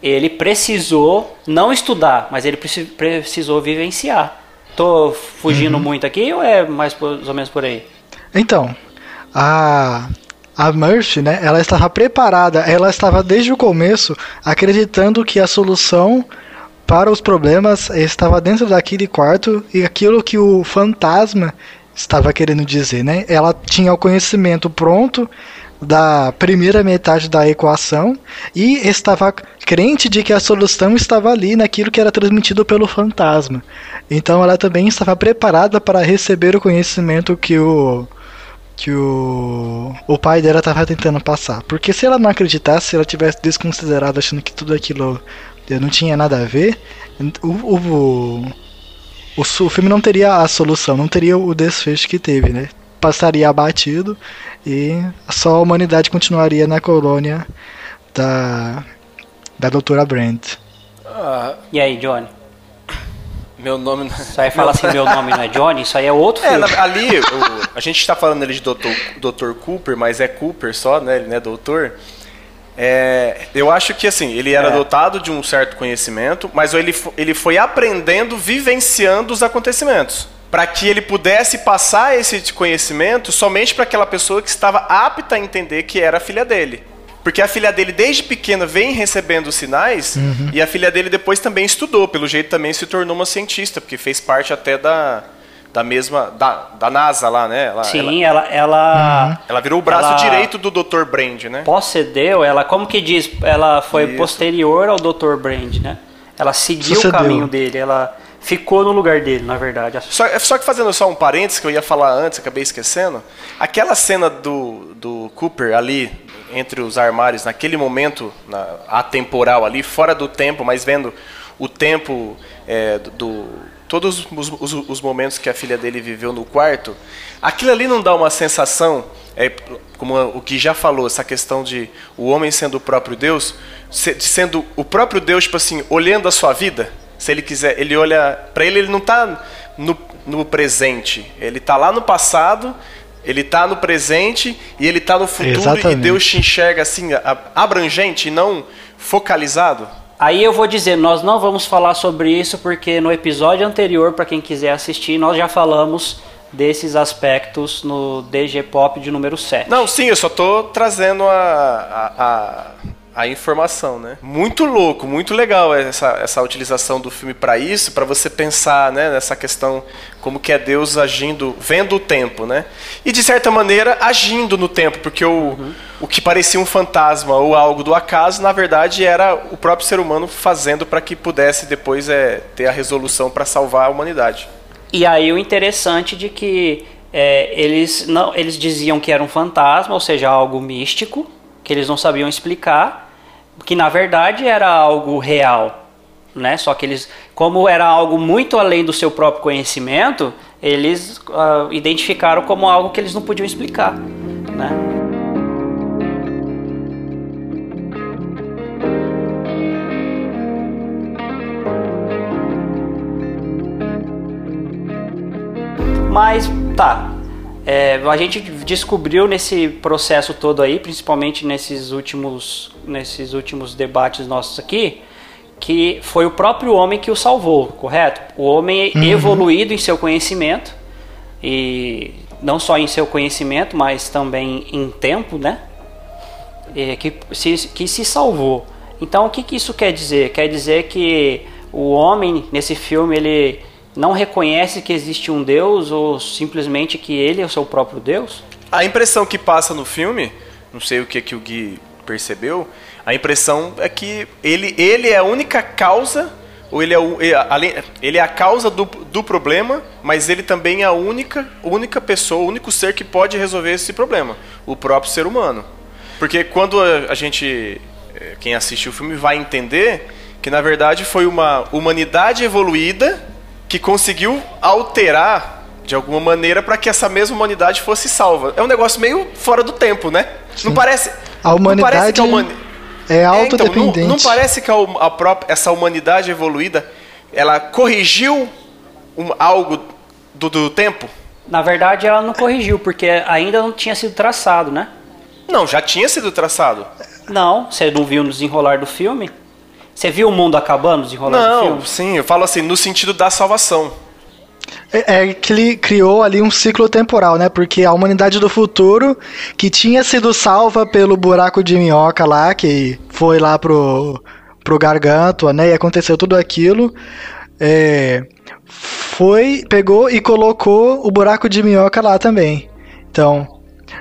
ele precisou não estudar, mas ele precisou vivenciar. Tô fugindo uhum. muito aqui ou é mais ou menos por aí? Então, a a Murphy, né, ela estava preparada, ela estava desde o começo acreditando que a solução para os problemas estava dentro daquele quarto e aquilo que o fantasma estava querendo dizer, né? Ela tinha o conhecimento pronto, da primeira metade da equação e estava crente de que a solução estava ali naquilo que era transmitido pelo fantasma. Então ela também estava preparada para receber o conhecimento que o que o, o pai dela estava tentando passar. Porque se ela não acreditasse, se ela tivesse desconsiderado achando que tudo aquilo não tinha nada a ver, o, o, o, o filme não teria a solução, não teria o desfecho que teve, né? Passaria abatido e só a humanidade continuaria na colônia da, da doutora Brent. Ah, e aí, Johnny? Meu nome não é... Isso aí fala assim, meu nome não é Johnny, isso aí é outro é, filme. ali, o, a gente está falando ali de Dr. Dr. Cooper, mas é Cooper só, né? Ele não é doutor. É, eu acho que assim, ele era É. dotado de um certo conhecimento, mas ele, ele foi aprendendo, vivenciando os acontecimentos. Para que ele pudesse passar esse conhecimento somente para aquela pessoa que estava apta a entender que era a filha dele. Porque a filha dele, desde pequena, vem recebendo sinais, e a filha dele depois também estudou, pelo jeito também se tornou uma cientista, porque fez parte até da, da mesma. Da, da NASA lá, né? Ela, ela, Sim, ela, ela, ela virou o braço Ela- direito do Dr. Brand, né? procedeu, ela, como que diz, ela foi Isso. posterior ao Dr. Brand, né? Ela seguiu Sucedeu. o caminho dele, ela ficou no lugar dele, na verdade. Só, só que fazendo só um parênteses que eu ia falar antes, acabei esquecendo. Aquela cena do, do Cooper ali, entre os armários, naquele momento na, atemporal ali, fora do tempo, mas vendo o tempo é, do, do- Todos os, os- os momentos que a filha dele viveu no quarto, aquilo ali não dá uma sensação, é, como o que já falou, essa questão de o homem sendo o próprio Deus, se- de sendo o próprio Deus, tipo assim, olhando a sua vida, se ele quiser, ele olha para ele, ele não está no, no presente, ele está lá no passado, ele está no presente e ele está no futuro e Exatamente. Deus te enxerga assim abrangente e não focalizado. Aí eu vou dizer, nós não vamos falar sobre isso porque no episódio anterior, para quem quiser assistir, nós já falamos desses aspectos no DG Pop de número 7. Não, sim, eu só tô trazendo a, a, a, informação, né? Muito louco, muito legal essa, essa utilização do filme para isso, para você pensar, né, nessa questão como que é Deus agindo, vendo o tempo, né? E de certa maneira agindo no tempo, porque o, o que parecia um fantasma ou algo do acaso, na verdade era o próprio ser humano fazendo para que pudesse depois é, ter a resolução para salvar a humanidade. E aí o interessante de que é, eles não, eles diziam que era um fantasma, ou seja, algo místico, que eles não sabiam explicar, que na verdade era algo real, né? Só que eles, como era algo muito além do seu próprio conhecimento, eles ah, identificaram como algo que eles não podiam explicar, né? Mas tá. É, a gente descobriu nesse processo todo aí, principalmente nesses últimos, nesses últimos debates nossos aqui, que foi o próprio homem que o salvou, correto? O homem evoluído em seu conhecimento, e não só em seu conhecimento, mas também em tempo, né? É, que, se, que se salvou. Então, o que, que isso quer dizer? Quer dizer que o homem, nesse filme, ele não reconhece que existe um Deus ou simplesmente que ele é o seu próprio Deus? A impressão que passa no filme, não sei o que, que o Gui percebeu, a impressão é que ele, ele é a única causa, ou ele é, o- é, ele é a causa do, do problema, mas ele também é a única, única pessoa, o único ser que pode resolver esse problema, o próprio ser humano. Porque quando a, gente, eh, quem assiste o filme vai entender que na verdade foi uma humanidade evoluída que conseguiu alterar de alguma maneira para que essa mesma humanidade fosse salva. É um negócio meio fora do tempo, né? Não parece. A humanidade parece que a humani- é então, autodependente. não, não parece que a, hum- a própria, essa humanidade evoluída ela corrigiu um- algo do, do tempo? Na verdade, ela não corrigiu, porque ainda não tinha sido traçado, né? Não, já tinha sido traçado. Não, você não viu no desenrolar do filme? Você viu o mundo acabando no desenrolar do Não, filme? sim, eu falo assim, no sentido da salvação. É, é que ele criou ali um ciclo temporal, né? Porque a humanidade do futuro, que tinha sido salva pelo buraco de minhoca lá, que foi lá pro, pro Gargantua, né? E aconteceu tudo aquilo. é, foi, pegou e colocou o buraco de minhoca lá também. Então,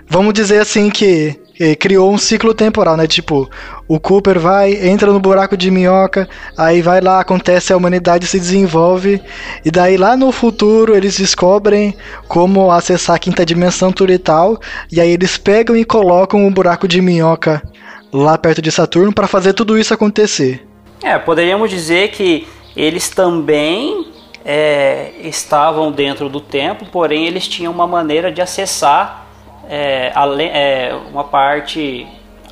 vamos dizer assim que criou um ciclo temporal, né? Tipo, o Cooper vai, entra no buraco de minhoca, aí vai lá, acontece, a humanidade se desenvolve, e daí lá no futuro eles descobrem como acessar a quinta dimensão tudo e tal, e aí eles pegam e colocam um buraco de minhoca lá perto de Saturno para fazer tudo isso acontecer. É, poderíamos dizer que eles também é, estavam dentro do tempo, porém eles tinham uma maneira de acessar é, ale- é, uma parte,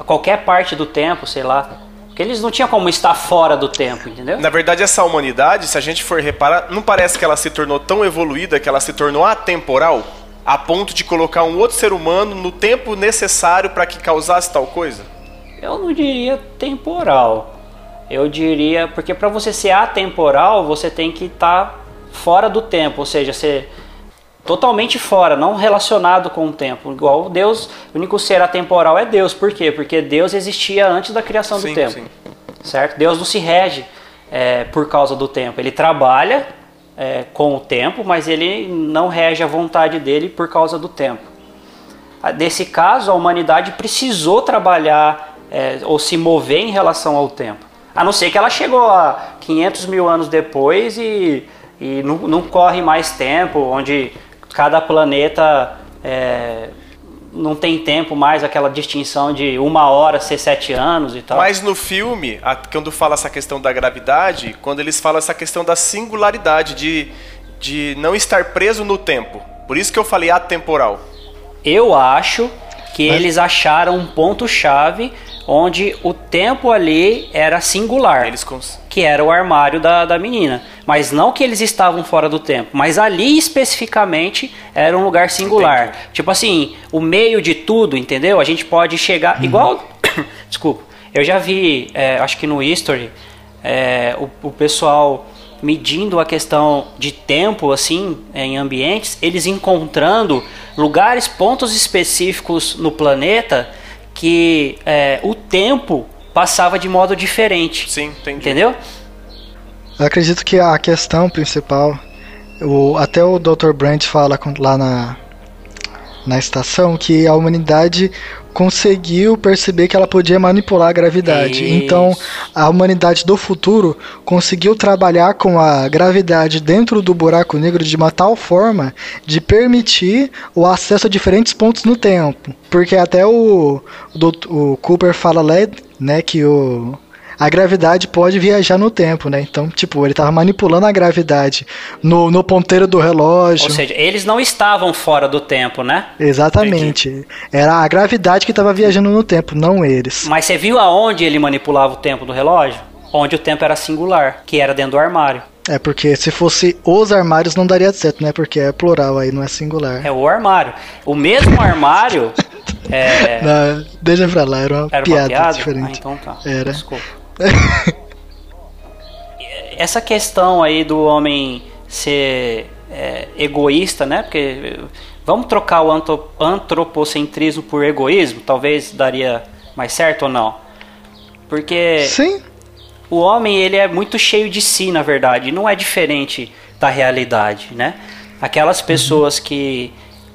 qualquer parte do tempo, sei lá. Porque eles não tinham como estar fora do tempo, entendeu? Na verdade, essa humanidade, se a gente for reparar, não parece que ela se tornou tão evoluída que ela se tornou atemporal a ponto de colocar um outro ser humano no tempo necessário para que causasse tal coisa? Eu não diria temporal. Eu diria, porque para você ser atemporal, você tem que estar tá fora do tempo, ou seja, ser totalmente fora, não relacionado com o tempo. Igual Deus, o único ser atemporal é Deus. Por quê? Porque Deus existia antes da criação sim, do tempo. Sim. Certo? Deus não se rege é, por causa do tempo. Ele trabalha é, com o tempo, mas ele não rege a vontade dele por causa do tempo. Nesse caso, a humanidade precisou trabalhar é, ou se mover em relação ao tempo. A não ser que ela chegou a 500 mil anos depois e, e não, não corre mais tempo, onde cada planeta é, não tem tempo mais aquela distinção de uma hora ser sete anos e tal. Mas no filme, quando fala essa questão da gravidade, quando eles falam essa questão da singularidade, de, de não estar preso no tempo. Por isso que eu falei atemporal. Eu acho que Mas... eles acharam um ponto-chave onde o tempo ali era singular, eles cons... que era o armário da, da menina. Mas não que eles estavam fora do tempo, mas ali especificamente era um lugar singular. Entendi. Tipo assim, o meio de tudo, entendeu? A gente pode chegar. Uhum. Igual. Desculpa. Eu já vi, é, acho que no History, é, o, o pessoal medindo a questão de tempo assim em ambientes, eles encontrando lugares, pontos específicos no planeta que é, o tempo passava de modo diferente. Sim, entendi. Entendeu? Eu acredito que a questão principal, o, até o Dr. Brandt fala lá na, na estação que a humanidade conseguiu perceber que ela podia manipular a gravidade. Isso. Então, a humanidade do futuro conseguiu trabalhar com a gravidade dentro do buraco negro de uma tal forma de permitir o acesso a diferentes pontos no tempo. Porque até o, o, Cooper fala lá, né, que o a gravidade pode viajar no tempo, né? Então, tipo, ele estava manipulando a gravidade no, no ponteiro do relógio. Ou seja, eles não estavam fora do tempo, né? Exatamente. Entendi. Era a gravidade que estava viajando no tempo, não eles. Mas você viu aonde ele manipulava o tempo do relógio? Onde o tempo era singular, que era dentro do armário. É, porque se fosse os armários não daria certo, né? Porque é plural aí, não é singular. É o armário. O mesmo armário. é... Não, deixa pra lá, era uma, era piada, uma piada, diferente. Ah, então tá. Era. Desculpa. Essa questão aí do homem ser é, egoísta, né? Porque vamos trocar o antropocentrismo por egoísmo, talvez daria mais certo ou não? Porque Sim. o homem ele é muito cheio de si, na verdade, não é diferente da realidade, né? Aquelas pessoas que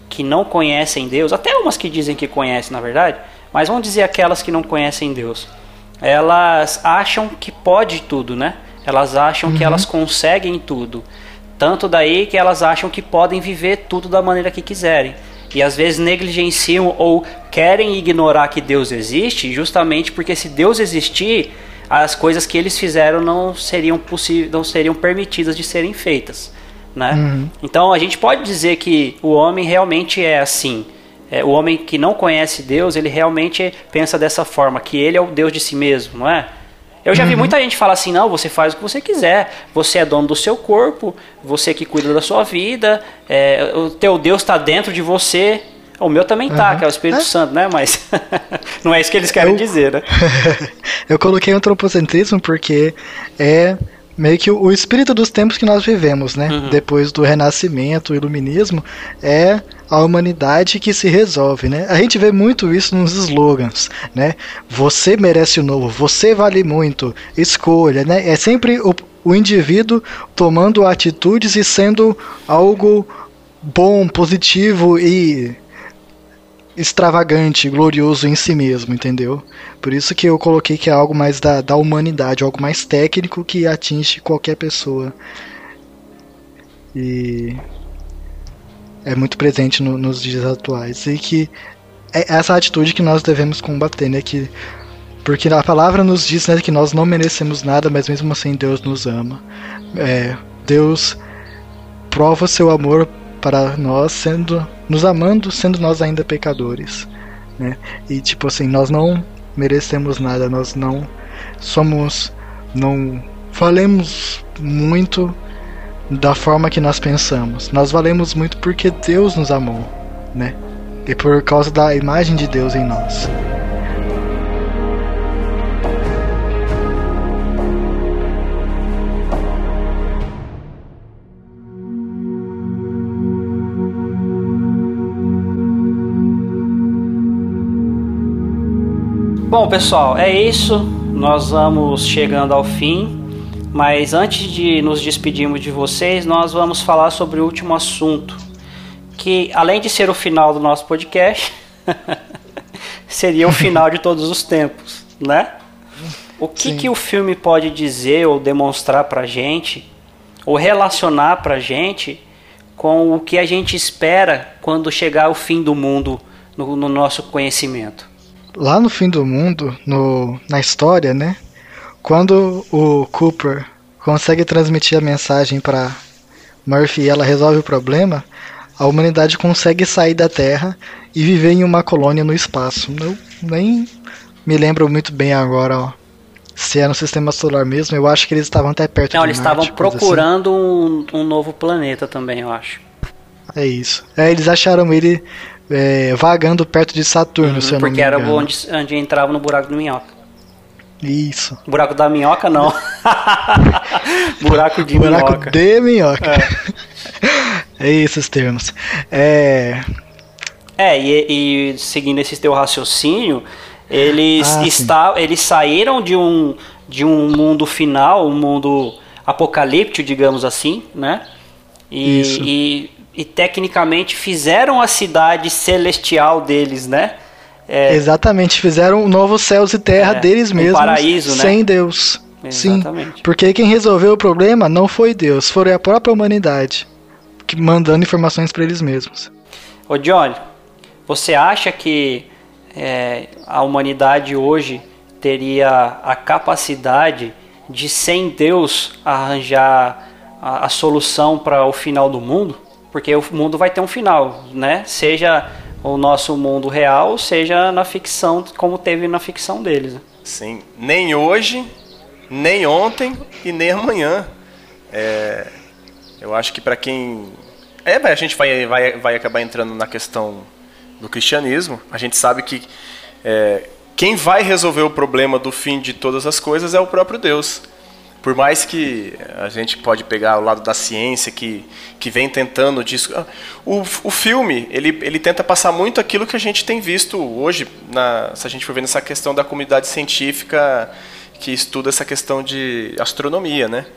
que não conhecem Deus, até umas que dizem que conhecem, na verdade, mas vamos dizer aquelas que não conhecem Deus elas acham que pode tudo, né? Elas acham uhum. que elas conseguem tudo. Tanto daí que elas acham que podem viver tudo da maneira que quiserem. E às vezes negligenciam ou querem ignorar que Deus existe, justamente porque se Deus existir, as coisas que eles fizeram não seriam possíveis, não seriam permitidas de serem feitas, né? Uhum. Então a gente pode dizer que o homem realmente é assim é, o homem que não conhece Deus, ele realmente pensa dessa forma, que ele é o Deus de si mesmo, não é? Eu já uhum. vi muita gente falar assim, não, você faz o que você quiser, você é dono do seu corpo, você que cuida da sua vida, é, o teu Deus está dentro de você. O meu também tá, uhum. que é o Espírito é. Santo, né? Mas não é isso que eles querem eu... dizer, né? eu coloquei antropocentrismo porque é meio que o espírito dos tempos que nós vivemos, né? Uhum. Depois do renascimento, o iluminismo, é a humanidade que se resolve, né? A gente vê muito isso nos slogans, né? Você merece o novo, você vale muito, escolha, né? É sempre o, o indivíduo tomando atitudes e sendo algo bom, positivo e extravagante, glorioso em si mesmo, entendeu? Por isso que eu coloquei que é algo mais da, da humanidade, algo mais técnico que atinge qualquer pessoa. E é muito presente no, nos dias atuais. E que é essa atitude que nós devemos combater, né? Que, porque a palavra nos diz né, que nós não merecemos nada, mas mesmo assim Deus nos ama. É, Deus prova seu amor para nós, sendo nos amando, sendo nós ainda pecadores, né? E tipo assim, nós não merecemos nada, nós não somos, não valemos muito da forma que nós pensamos. Nós valemos muito porque Deus nos amou, né? E por causa da imagem de Deus em nós. Bom, pessoal, é isso. Nós vamos chegando ao fim mas antes de nos despedirmos de vocês, nós vamos falar sobre o último assunto, que além de ser o final do nosso podcast, seria o final de todos os tempos, né? O que, que o filme pode dizer ou demonstrar pra gente, ou relacionar pra gente com o que a gente espera quando chegar o fim do mundo no, no nosso conhecimento? Lá no fim do mundo, no, na história, né? Quando o Cooper consegue transmitir a mensagem para Murphy e ela resolve o problema, a humanidade consegue sair da Terra e viver em uma colônia no espaço. Eu nem me lembro muito bem agora, ó, se é no sistema solar mesmo. Eu acho que eles estavam até perto Não, eles Marte, estavam coisa procurando um, um novo planeta também, eu acho. assim. É isso. É, eles acharam ele é, vagando perto de Saturno, se eu não Porque me era engano. onde, onde entrava no buraco do minhoca. Isso. Buraco da minhoca, não. buraco de Buraco minhoca. de minhoca. É. esses termos. É, É, e, e seguindo esse teu raciocínio, eles, Ah, sim. está, eles saíram de um, de um mundo final, um mundo apocalíptico, digamos assim, né? E, Isso. e, e tecnicamente fizeram a cidade celestial deles, né? É, Exatamente, fizeram um novo céus e terra É, deles um mesmos, paraíso, né? sem Deus. Exatamente. Sim, porque quem resolveu o problema não foi Deus, foi a própria humanidade, que mandando informações para eles mesmos. Ô Johnny, você acha que é, a humanidade hoje teria a capacidade de, sem Deus, arranjar a, a solução para o final do mundo? Porque o mundo vai ter um final, né? Seja o nosso mundo real, seja na ficção, como teve na ficção deles. Sim, nem hoje, nem ontem e nem amanhã. É, eu acho que para quem. É, a gente vai, vai, vai acabar entrando na questão do cristianismo. A gente sabe que é, quem vai resolver o problema do fim de todas as coisas é o próprio Deus. Por mais que a gente pode pegar o lado da ciência que, que vem tentando disso. ah, O, o filme, ele, ele tenta passar muito aquilo que a gente tem visto hoje, na, se a gente for ver nessa questão da comunidade científica que estuda essa questão de astronomia, né?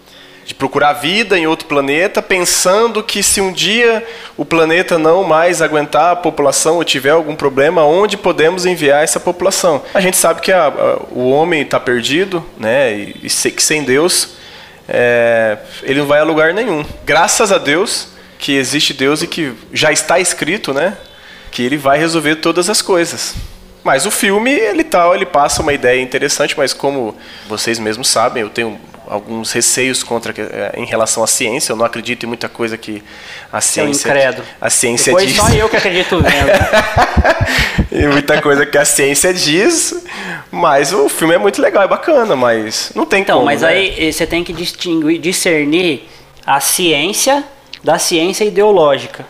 De procurar vida em outro planeta, pensando que se um dia o planeta não mais aguentar a população ou tiver algum problema, onde podemos enviar essa população? A gente sabe que a- a- o homem está perdido, né? E, e que sem Deus é, ele não vai a lugar nenhum. Graças a Deus que existe Deus e que já está escrito, né? Que ele vai resolver todas as coisas. Mas o filme, ele tal, ele passa uma ideia interessante, mas como vocês mesmos sabem, eu tenho alguns receios contra eh, em relação à ciência. Eu não acredito em muita coisa que a ciência incrédulo. a ciência Depois diz. só eu que acredito vendo. né? e muita coisa que a ciência diz, mas o filme é muito legal, é bacana, mas não tem Então, como. mas né? aí eh, você tem que distinguir, discernir a ciência da ciência ideológica.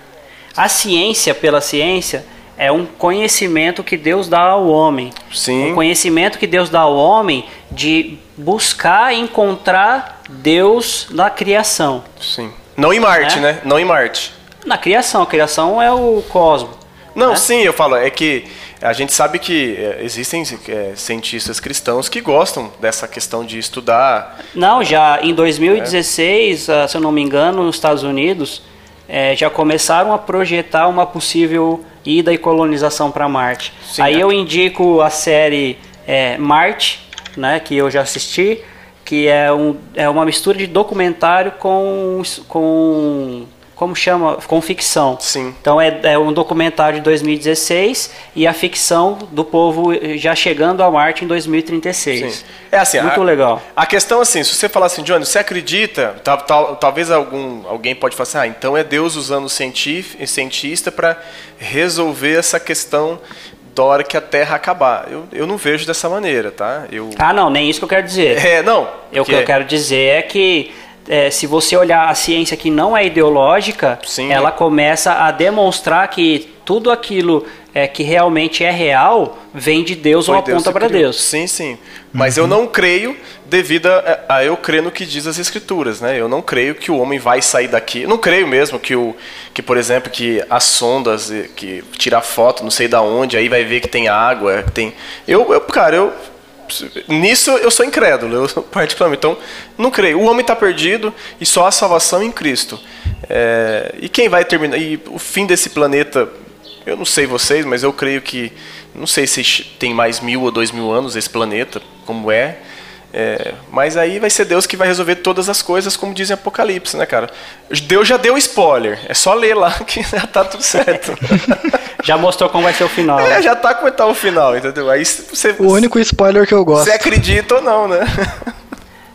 A ciência pela ciência é um conhecimento que Deus dá ao homem. Sim. Um conhecimento que Deus dá ao homem de buscar encontrar Deus na criação. Sim. Não em Marte, É? né? Não em Marte. Na criação, a criação é o cosmos. Não, né? sim, eu falo, é que a gente sabe que é, existem é, cientistas cristãos que gostam dessa questão de estudar. Não, já em 2016, ah, se eu não me engano, nos Estados Unidos, eh, já começaram a projetar uma possível ida e colonização para Marte. Sim, Aí é. eu indico a série eh, Marte, né, que eu já assisti, que é, um, é uma mistura de documentário com, com como chama, com ficção. Sim. Então é, é um documentário de 2016 e a ficção do povo eh, já chegando a Marte em 2036. Sim. É assim, Muito a, legal. A questão assim, se você falar assim, Johnny, você acredita? Tal, tal- talvez algum, alguém pode falar assim, ah, então é Deus usando o cientista para resolver essa questão da hora que a Terra acabar. Eu, eu não vejo dessa maneira, tá? Eu, Ah, não, nem isso que eu quero dizer. é, não. Eu, o que eu quero dizer é que é, se você olhar a ciência que não é ideológica, Sim. ela começa a demonstrar que tudo aquilo é, que realmente é real vem de Deus Foi ou aponta para. Deus. Sim, sim. Mas eu não creio devido a, a eu crer no que diz as escrituras, né? Eu não creio que o homem vai sair daqui. Eu não creio mesmo que o que, por exemplo, que as sondas que tirar foto, não sei da onde, aí vai ver que tem água, que tem. Eu, eu cara, eu nisso eu sou incrédulo, eu particularmente. Então, não creio. O homem está perdido e só há salvação em Cristo. É, e quem vai terminar? E o fim desse planeta, eu não sei vocês, mas eu creio que não sei se tem mais mil ou dois mil anos esse planeta, como é. É, mas aí vai ser Deus que vai resolver todas as coisas, como diz em Apocalipse, né, cara? Deus já deu spoiler, é só ler lá que já tá tudo certo. Já mostrou como vai ser o final. é, né? já tá como tá o final, entendeu? Aí você, O único spoiler que eu gosto. você acredita ou não, né?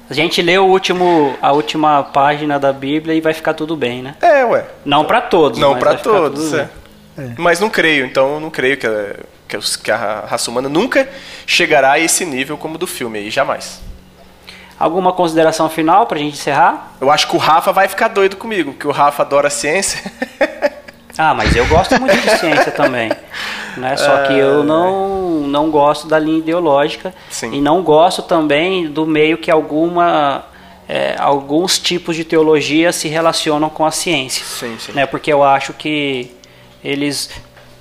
A gente lê o último, a última página da Bíblia e vai ficar tudo bem, né? É, ué. Não para todos. Não ficar todos, é. bem. Mas não creio, então não creio que, a- que, que a raça humana nunca chegará a esse nível como do filme aí, jamais. Alguma consideração final pra gente encerrar? Eu acho que o Rafa vai ficar doido comigo, porque o Rafa adora ciência. Ah, mas eu gosto muito de ciência também. Né? Só que eu não, não gosto da linha ideológica Sim. e não gosto também do meio que alguma, é, alguns tipos de teologia se relacionam com a ciência. Sim, sim. Né? Porque eu acho que eles,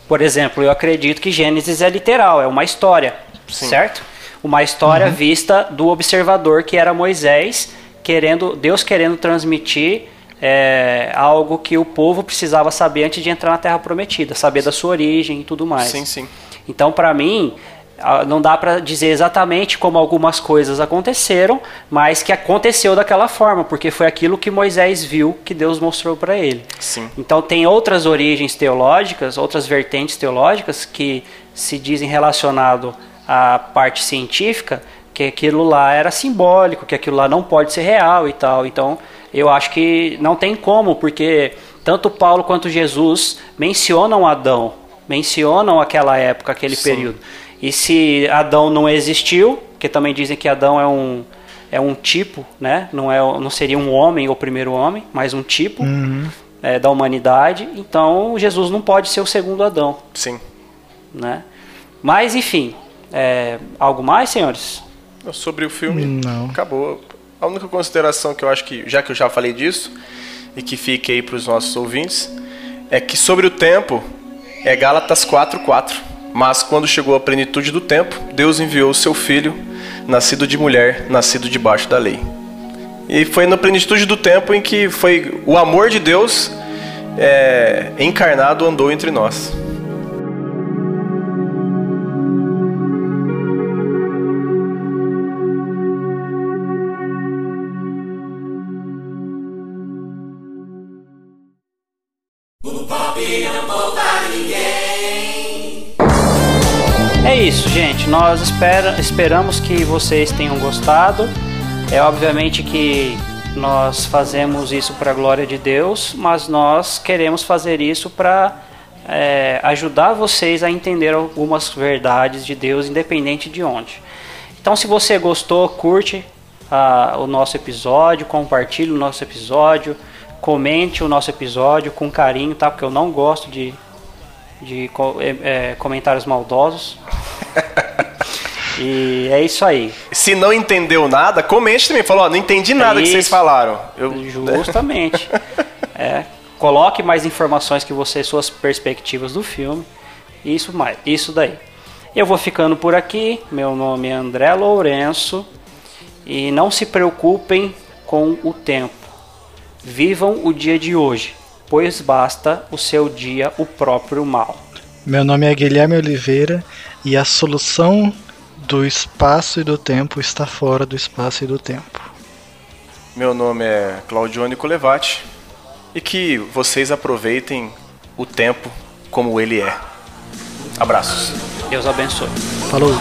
por exemplo, eu acredito que Gênesis é literal, é uma história, Sim. certo? Uma história vista do observador que era Moisés, querendo Deus querendo transmitir é, algo que o povo precisava saber antes de entrar na Terra Prometida, saber da sua origem e tudo mais. Sim, sim. Então, para mim, não dá para dizer exatamente como algumas coisas aconteceram, mas que aconteceu daquela forma, porque foi aquilo que Moisés viu que Deus mostrou para ele. Sim. Então, tem outras origens teológicas, outras vertentes teológicas que se dizem relacionado à parte científica, que aquilo lá era simbólico, que aquilo lá não pode ser real e tal. Então, eu acho que não tem como, porque tanto Paulo quanto Jesus mencionam Adão, mencionam aquela época, aquele Sim. período. E se Adão não existiu, que também dizem que Adão é um é um tipo, né? Não é não seria um homem o primeiro homem, mas um tipo é, da humanidade. Então Jesus não pode ser o segundo Adão, Sim. né? Mas enfim, é, algo mais, senhores? Sobre o filme, Não. acabou. A única consideração que eu acho que, já que eu já falei disso, e que fique aí para os nossos ouvintes, é que sobre o tempo, é Gálatas 4:4. Mas quando chegou a plenitude do tempo, Deus enviou o seu filho, nascido de mulher, nascido debaixo da lei. E foi na plenitude do tempo em que foi o amor de Deus é, encarnado andou entre nós. Gente. Nós espera, esperamos que vocês tenham gostado. É obviamente que nós fazemos isso para a glória de Deus, mas nós queremos fazer isso para ajudar vocês a entender algumas verdades de Deus, independente de onde. Então, se você gostou, curte ah, o nosso episódio, compartilhe o nosso episódio, comente o nosso episódio com carinho, tá? Porque eu não gosto de de é, é, comentários maldosos. e é isso aí. Se não entendeu nada, comente também. Falou, ó, não entendi nada que vocês falaram. Eu, Justamente. É, coloque mais informações que você, suas perspectivas do filme. Isso mais, isso daí. Eu vou ficando por aqui. Meu nome é André Lourenço e não se preocupem com o tempo. Vivam o dia de hoje, pois basta o seu dia o próprio mal. Meu nome é Guilherme Oliveira e a solução do espaço e do tempo está fora do espaço e do tempo. Meu nome é Claudione Colevati e que vocês aproveitem o tempo como ele é. Abraços. Deus abençoe. Falou!